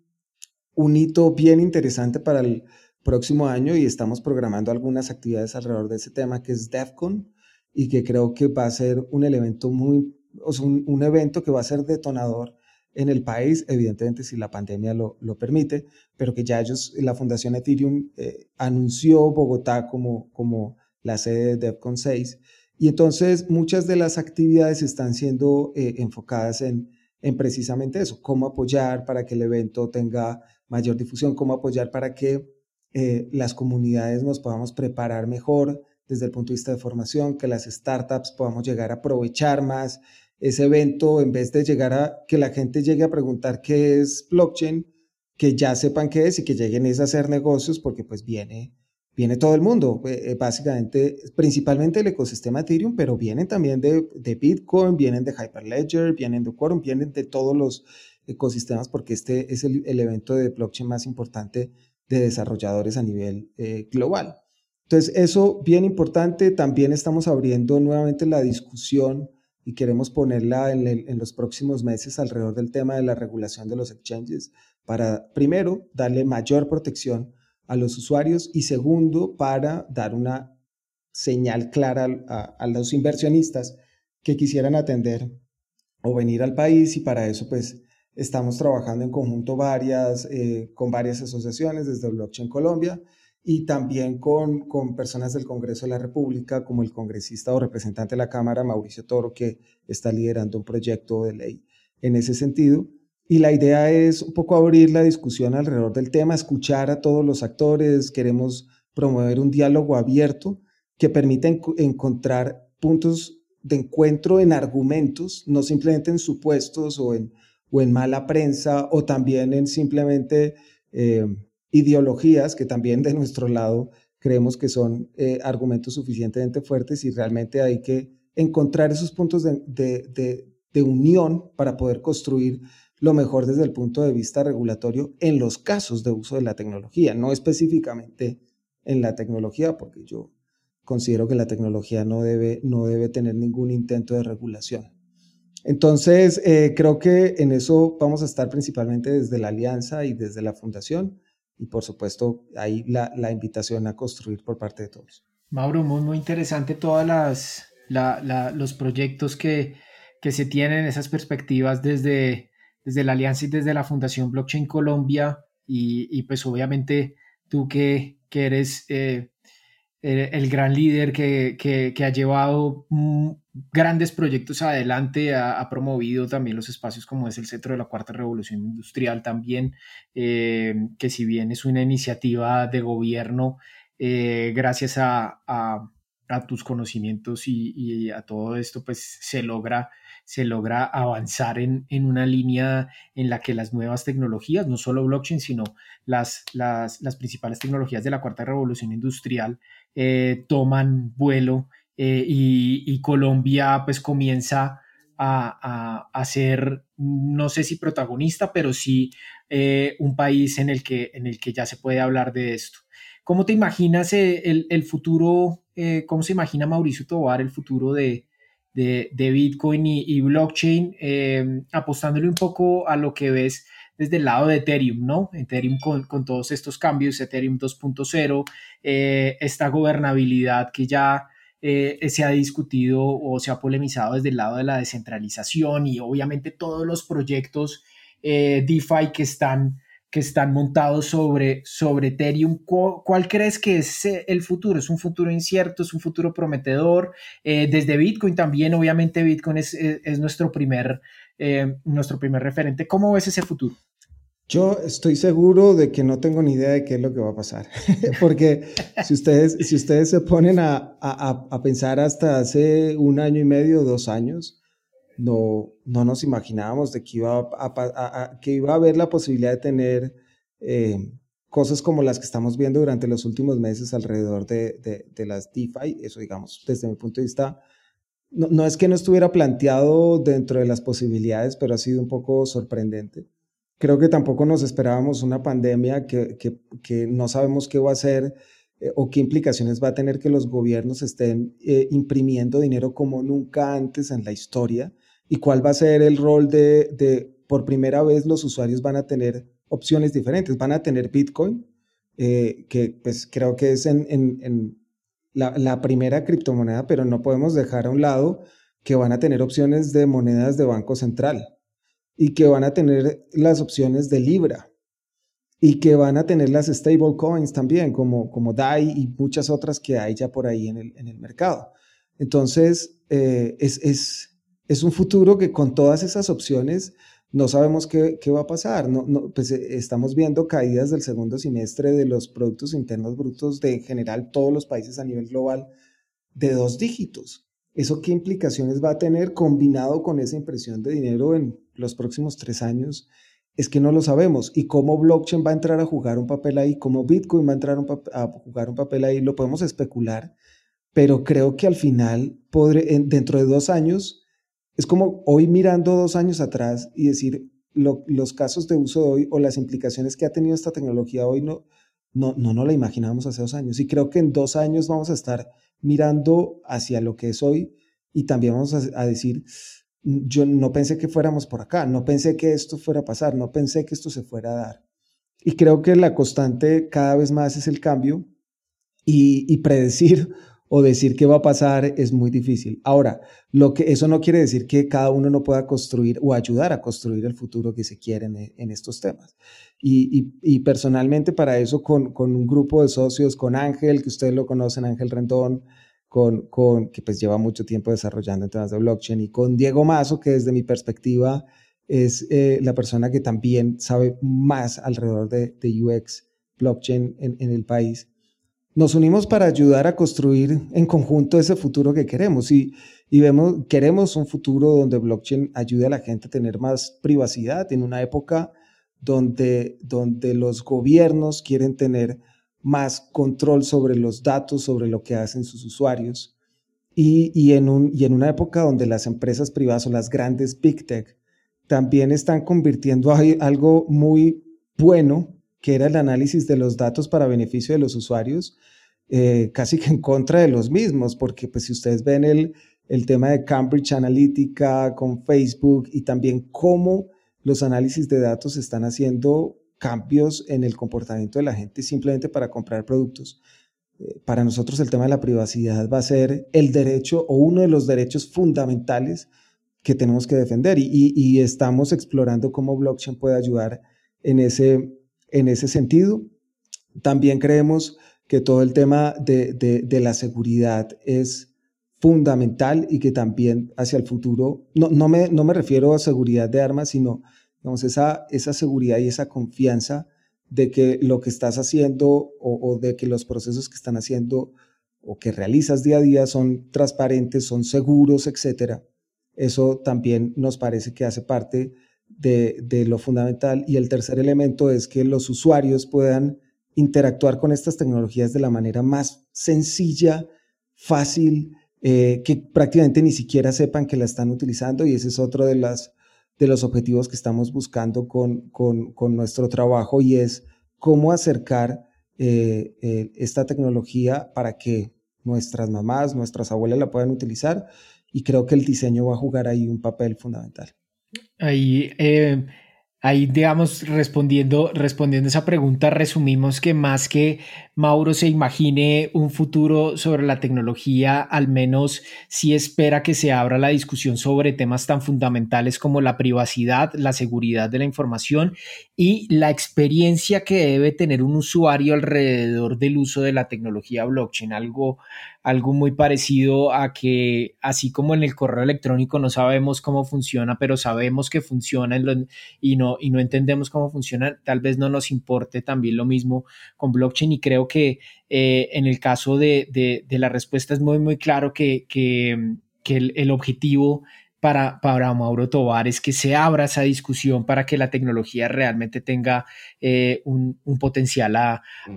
un hito bien interesante para el próximo año y estamos programando algunas actividades alrededor de ese tema que es DEFCON y que creo que va a ser un evento muy, o sea, un, evento que va a ser detonador en el país, evidentemente si la pandemia lo, lo permite, pero que ya ellos, la Fundación Ethereum eh, anunció Bogotá como, como la sede de DEFCON 6 y entonces muchas de las actividades están siendo eh, enfocadas en, en precisamente eso, cómo apoyar para que el evento tenga mayor difusión, cómo apoyar para que eh, las comunidades nos podamos preparar mejor desde el punto de vista de formación, que las startups podamos llegar a aprovechar más ese evento en vez de llegar a que la gente llegue a preguntar qué es blockchain, que ya sepan qué es y que lleguen a hacer negocios porque pues viene, viene todo el mundo, eh, eh, básicamente, principalmente el ecosistema Ethereum, pero vienen también de, de Bitcoin, vienen de Hyperledger, vienen de Quorum, vienen de todos los ecosistemas porque este es el, el evento de blockchain más importante de desarrolladores a nivel eh, global. Entonces, eso bien importante. También estamos abriendo nuevamente la discusión y queremos ponerla en, los próximos meses alrededor del tema de la regulación de los exchanges para, primero, darle mayor protección a los usuarios y segundo, para dar una señal clara a, a los inversionistas que quisieran atender o venir al país y para eso, pues, Estamos trabajando en conjunto varias, eh, con varias asociaciones desde Blockchain Colombia y también con, con personas del Congreso de la República, como el congresista o representante de la Cámara, Mauricio Toro, que está liderando un proyecto de ley en ese sentido. Y la idea es un poco abrir la discusión alrededor del tema, escuchar a todos los actores, queremos promover un diálogo abierto que permita encontrar puntos de encuentro en argumentos, no simplemente en supuestos o en o en mala prensa o también en simplemente eh, ideologías que también de nuestro lado creemos que son eh, argumentos suficientemente fuertes y realmente hay que encontrar esos puntos de, de, de, unión para poder construir lo mejor desde el punto de vista regulatorio en los casos de uso de la tecnología, no específicamente en la tecnología, porque yo considero que la tecnología no debe, no debe tener ningún intento de regulación. Entonces, eh, creo que en eso vamos a estar principalmente desde la alianza y desde la fundación y por supuesto ahí la, la invitación a construir por parte de todos. Mauro, muy, muy interesante todos los proyectos que, que, se tienen, esas perspectivas desde, desde la alianza y desde la Fundación Blockchain Colombia y, y pues obviamente tú que, que eres eh, eh, el gran líder que, que, ha llevado mm, grandes proyectos adelante, ha, promovido también los espacios como es el Centro de la Cuarta Revolución Industrial también, eh, que si bien es una iniciativa de gobierno, gracias a, a, a tus conocimientos y, a todo esto, pues se logra, se logra avanzar en, en, una línea en la que las nuevas tecnologías, no solo blockchain, sino las, las, las principales tecnologías de la cuarta revolución industrial eh, toman vuelo eh, y, Colombia pues comienza a, a, ser, no sé si protagonista, pero sí eh, un país en el, que, en el que ya se puede hablar de esto. ¿Cómo te imaginas el, el futuro cómo se imagina Mauricio Tobar el futuro de, Bitcoin y, blockchain, eh, apostándole un poco a lo que ves desde el lado de Ethereum, ¿no? Ethereum con, todos estos cambios, Ethereum 2.0, eh, esta gobernabilidad que ya se ha discutido o se ha polemizado desde el lado de la descentralización y obviamente todos los proyectos DeFi que están que están montados sobre, sobre Ethereum. ¿Cuál, crees que es eh, el futuro? ¿Es un futuro incierto? ¿Es un futuro prometedor? Eh, desde Bitcoin también, obviamente Bitcoin es, nuestro, primer, eh, nuestro primer referente. ¿Cómo ves ese futuro? Yo estoy seguro de que no tengo ni idea de qué es lo que va a pasar, porque si ustedes, si ustedes se ponen a, a, a pensar hasta hace un año y medio, dos años, no, no nos imaginábamos de que iba a, que iba a haber la posibilidad de tener eh, cosas como las que estamos viendo durante los últimos meses alrededor de, de, las DeFi. Eso, digamos, desde mi punto de vista, no, no, es que no estuviera planteado dentro de las posibilidades, pero ha sido un poco sorprendente. Creo que tampoco nos esperábamos una pandemia que, que, que no sabemos qué va a ser eh, o qué implicaciones va a tener que los gobiernos estén eh, imprimiendo dinero como nunca antes en la historia y cuál va a ser el rol de, de, por primera vez los usuarios van a tener opciones diferentes, van a tener Bitcoin, eh, que pues creo que es en, en, la, primera criptomoneda, pero no podemos dejar a un lado que van a tener opciones de monedas de Banco Central y que van a tener las opciones de Libra y que van a tener las stable coins también, como, como DAI y muchas otras que hay ya por ahí en el, en el mercado. Entonces, eh, es, es, es un futuro que con todas esas opciones no sabemos qué, va a pasar. No, no, pues eh, estamos viendo caídas del segundo semestre de los productos internos brutos de en general todos los países a nivel global de dos dígitos. ¿Eso qué implicaciones va a tener combinado con esa impresión de dinero en los próximos tres años? Es que no lo sabemos. Y cómo blockchain va a entrar a jugar un papel ahí, cómo Bitcoin va a entrar a jugar un papel ahí, lo podemos especular, pero creo que al final, dentro de dos años, es como hoy mirando dos años atrás y decir los casos de uso de hoy o las implicaciones que ha tenido esta tecnología hoy no, no, no, no la imaginábamos hace dos años. Y creo que en dos años vamos a estar mirando hacia lo que es hoy y también vamos a, decir, yo no pensé que fuéramos por acá, no pensé que esto fuera a pasar, no pensé que esto se fuera a dar. Y creo que la constante cada vez más es el cambio y, y predecir o decir qué va a pasar es muy difícil. Ahora, lo que, eso no quiere decir que cada uno no pueda construir o ayudar a construir el futuro que se quiere en, estos temas. Y, personalmente para eso con, un grupo de socios, con Ángel, que ustedes lo conocen, Ángel Rendón, con, que pues lleva mucho tiempo desarrollando en temas de blockchain, y con Diego Mazo, que desde mi perspectiva es eh, la persona que también sabe más alrededor de, UX blockchain en el país nos unimos para ayudar a construir en conjunto ese futuro que queremos y, y vemos, queremos un futuro donde blockchain ayude a la gente a tener más privacidad en una época donde, donde los gobiernos quieren tener más control sobre los datos, sobre lo que hacen sus usuarios. Y, y, en un, y en una época donde las empresas privadas o las grandes big tech también están convirtiendo algo muy bueno que era el análisis de los datos para beneficio de los usuarios, eh, casi que en contra de los mismos, porque pues si ustedes ven el, el tema de Cambridge Analytica con Facebook y también cómo los análisis de datos están haciendo cambios en el comportamiento de la gente simplemente para comprar productos. Eh, para nosotros el tema de la privacidad va a ser el derecho o uno de los derechos fundamentales que tenemos que defender y, y, y estamos explorando cómo blockchain puede ayudar en ese, en ese sentido. También creemos que todo el tema de, de, la seguridad es fundamental y que también hacia el futuro, no, no, me, no me refiero a seguridad de armas, sino digamos, esa, esa seguridad y esa confianza de que lo que estás haciendo o, de que los procesos que están haciendo o que realizas día a día son transparentes, son seguros, etcétera. Eso también nos parece que hace parte de, lo fundamental. Y el tercer elemento es que los usuarios puedan interactuar con estas tecnologías de la manera más sencilla, fácil, eh, que prácticamente ni siquiera sepan que la están utilizando y ese es otro de, las, de los objetivos que estamos buscando con, con, con nuestro trabajo y es cómo acercar eh, eh, esta tecnología para que nuestras mamás, nuestras abuelas la puedan utilizar y creo que el diseño va a jugar ahí un papel fundamental. Ahí Ahí, digamos, respondiendo, respondiendo esa pregunta, resumimos que más que Mauro se imagine un futuro sobre la tecnología, al menos sí espera que se abra la discusión sobre temas tan fundamentales como la privacidad, la seguridad de la información y la experiencia que debe tener un usuario alrededor del uso de la tecnología blockchain, algo, algo muy parecido a que, así como en el correo electrónico no sabemos cómo funciona, pero sabemos que funciona y no, y no entendemos cómo funciona, tal vez no nos importe también lo mismo con blockchain. Y creo que eh, en el caso de, la respuesta es muy, muy claro que, el, objetivo para, para, Mauro Tobar es que se abra esa discusión para que la tecnología realmente tenga eh, un, potencial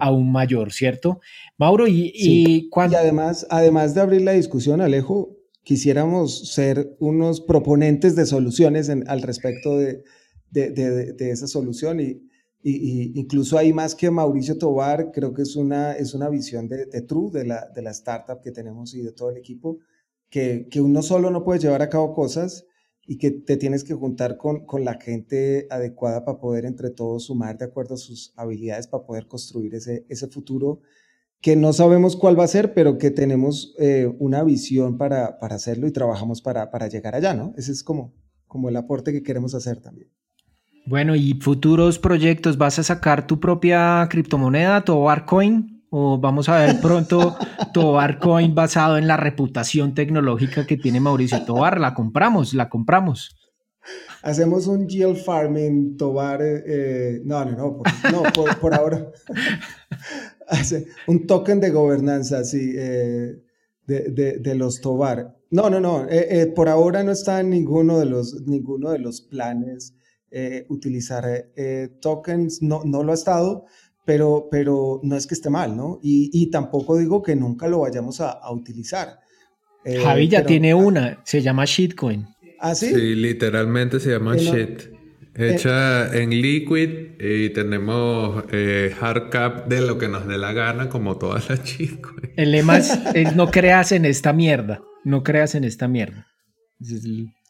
aún mayor, ¿cierto? Mauro, y, y, además, además de abrir la discusión, Alejo, quisiéramos ser unos proponentes de soluciones al respecto de, de, esa solución y, y, incluso hay más que Mauricio Tobar, creo que es una, es una visión de, True, de la, de la startup que tenemos y de todo el equipo, que, que uno solo no puede llevar a cabo cosas y que te tienes que juntar con, con la gente adecuada para poder entre todos sumar de acuerdo a sus habilidades para poder construir ese, ese futuro que no sabemos cuál va a ser, pero que tenemos eh, una visión para, para hacerlo y trabajamos para, para llegar allá, ¿no? Ese es como, como el aporte que queremos hacer también. Bueno, ¿y futuros proyectos? ¿Vas a sacar tu propia criptomoneda, Tobar Coin? ¿O vamos a ver pronto Tobar Coin basado en la reputación tecnológica que tiene Mauricio Tobar? La compramos, la compramos. Hacemos un yield farming, Tobar. Eh, no, no, no, por, por, ahora. un token de gobernanza, sí, eh, de, de, los Tobar. No, no, no. Eh, por ahora no está en ninguno de los, ninguno de los planes eh, utilizar eh, tokens, no, no lo ha estado, pero, pero no es que esté mal, ¿no? Y, y tampoco digo que nunca lo vayamos a, a utilizar. Eh, Javi ya tiene una, se llama shitcoin. ¿Ah, sí? Sí, literalmente se llama shit. Hecha en liquid y tenemos hard cap de lo que nos dé la gana, como todas las chicas. El lema es, no creas en esta mierda, no creas en esta mierda.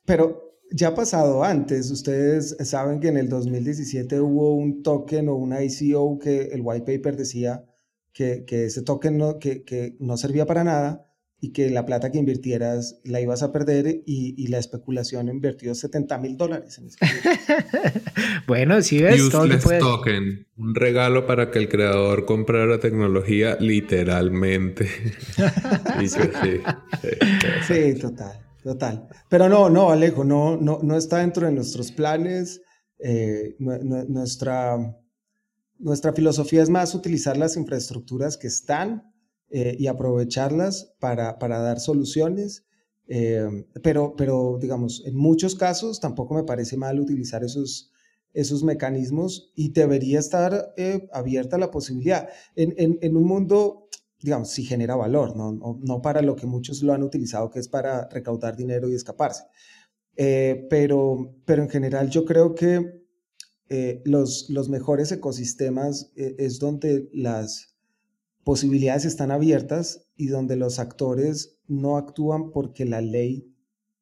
Pero ya ha pasado antes. Ustedes saben que en el 2017 hubo un token o una ICO que el white paper decía que, que ese token no, que, que, no servía para nada y que la plata que invirtieras la ibas a perder y, y la especulación invirtió 70 mil dólares. En ese bueno, si ves, Useless token, un regalo para que el creador comprara tecnología literalmente. sí, total. Total. Pero no, no, Alejo, no, no, no está dentro de nuestros planes. Eh, nuestra, nuestra filosofía es más utilizar las infraestructuras que están eh, y aprovecharlas para, para dar soluciones. Eh, pero, pero, digamos, en muchos casos tampoco me parece mal utilizar esos, esos mecanismos y debería estar abierta la posibilidad. En, en, en un mundo digamos, si genera valor, no, no, para lo que muchos lo han utilizado, que es para recaudar dinero y escaparse. Eh, pero, pero en general yo creo que eh, los, los mejores ecosistemas eh, es donde las posibilidades están abiertas y donde los actores no actúan porque la ley,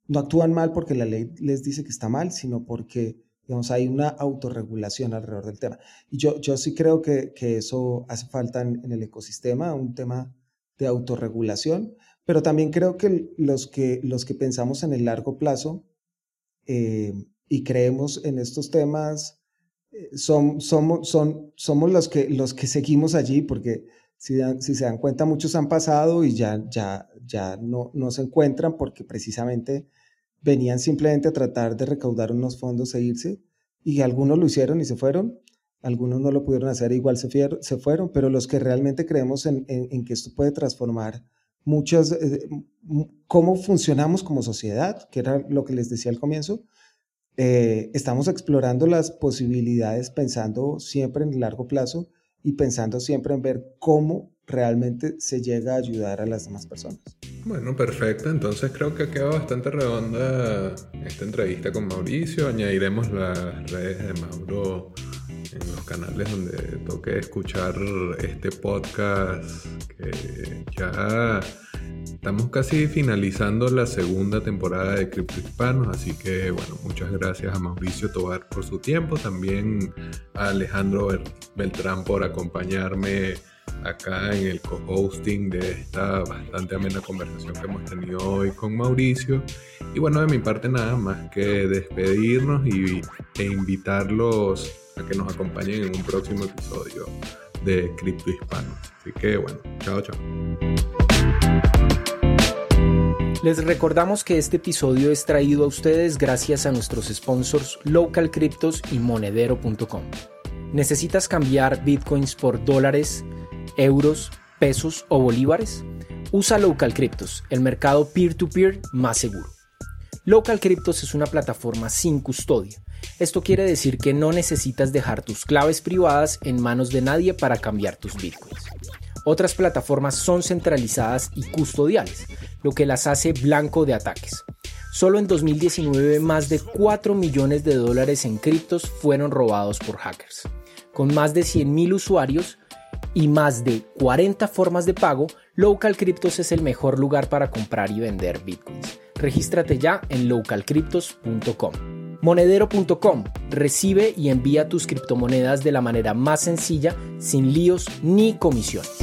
no actúan mal porque la ley les dice que está mal, sino porque Digamos, hay una autorregulación alrededor del tema. Y yo, yo sí creo que, que eso hace falta en, el ecosistema, un tema de autorregulación, pero también creo que los que, los que pensamos en el largo plazo eh, y creemos en estos temas, eh, son, somos, son, somos los que, los que seguimos allí, porque si, si se dan cuenta, muchos han pasado y ya, ya, ya no, no se encuentran porque precisamente venían simplemente a tratar de recaudar unos fondos e irse, y algunos lo hicieron y se fueron, algunos no lo pudieron hacer, igual se, se fueron, pero los que realmente creemos en, que esto puede transformar muchas, eh, cómo funcionamos como sociedad, que era lo que les decía al comienzo. Eh, estamos explorando las posibilidades pensando siempre en el largo plazo y pensando siempre en ver cómo realmente se llega a ayudar a las demás personas. Bueno, perfecto. Entonces creo que ha quedado bastante redonda esta entrevista con Mauricio. Añadiremos las redes de Mauro en los canales donde toque escuchar este podcast ya estamos casi finalizando la segunda temporada de Cripto Hispanos, así que bueno, muchas gracias a Mauricio Tobar por su tiempo, también a Alejandro Beltrán por acompañarme acá en el co-hosting de esta bastante amena conversación que hemos tenido hoy con Mauricio. Y bueno, de mi parte nada más que despedirnos y, e invitarlos a que nos acompañen en un próximo episodio de Cripto Hispano. Así que bueno, chao, chao. Les recordamos que este episodio es traído a ustedes gracias a nuestros sponsors Local Cryptos y Monedero.com. ¿Necesitas cambiar bitcoins por dólares? Euros, pesos o bolívares? Usa Local Cryptos, el mercado peer-to-peer más seguro. Local Cryptos es una plataforma sin custodia. Esto quiere decir que no necesitas dejar tus claves privadas en manos de nadie para cambiar tus bitcoins. Otras plataformas son centralizadas y custodiales, lo que las hace blanco de ataques. Solo en 2019 más de 4 millones de dólares en criptos fueron robados por hackers. Con más de 100.000 usuarios, y más de 40 formas de pago, Local Cryptos es el mejor lugar para comprar y vender bitcoins. Regístrate ya en localcryptos.com. Monedero.com recibe y envía tus criptomonedas de la manera más sencilla, sin líos ni comisiones.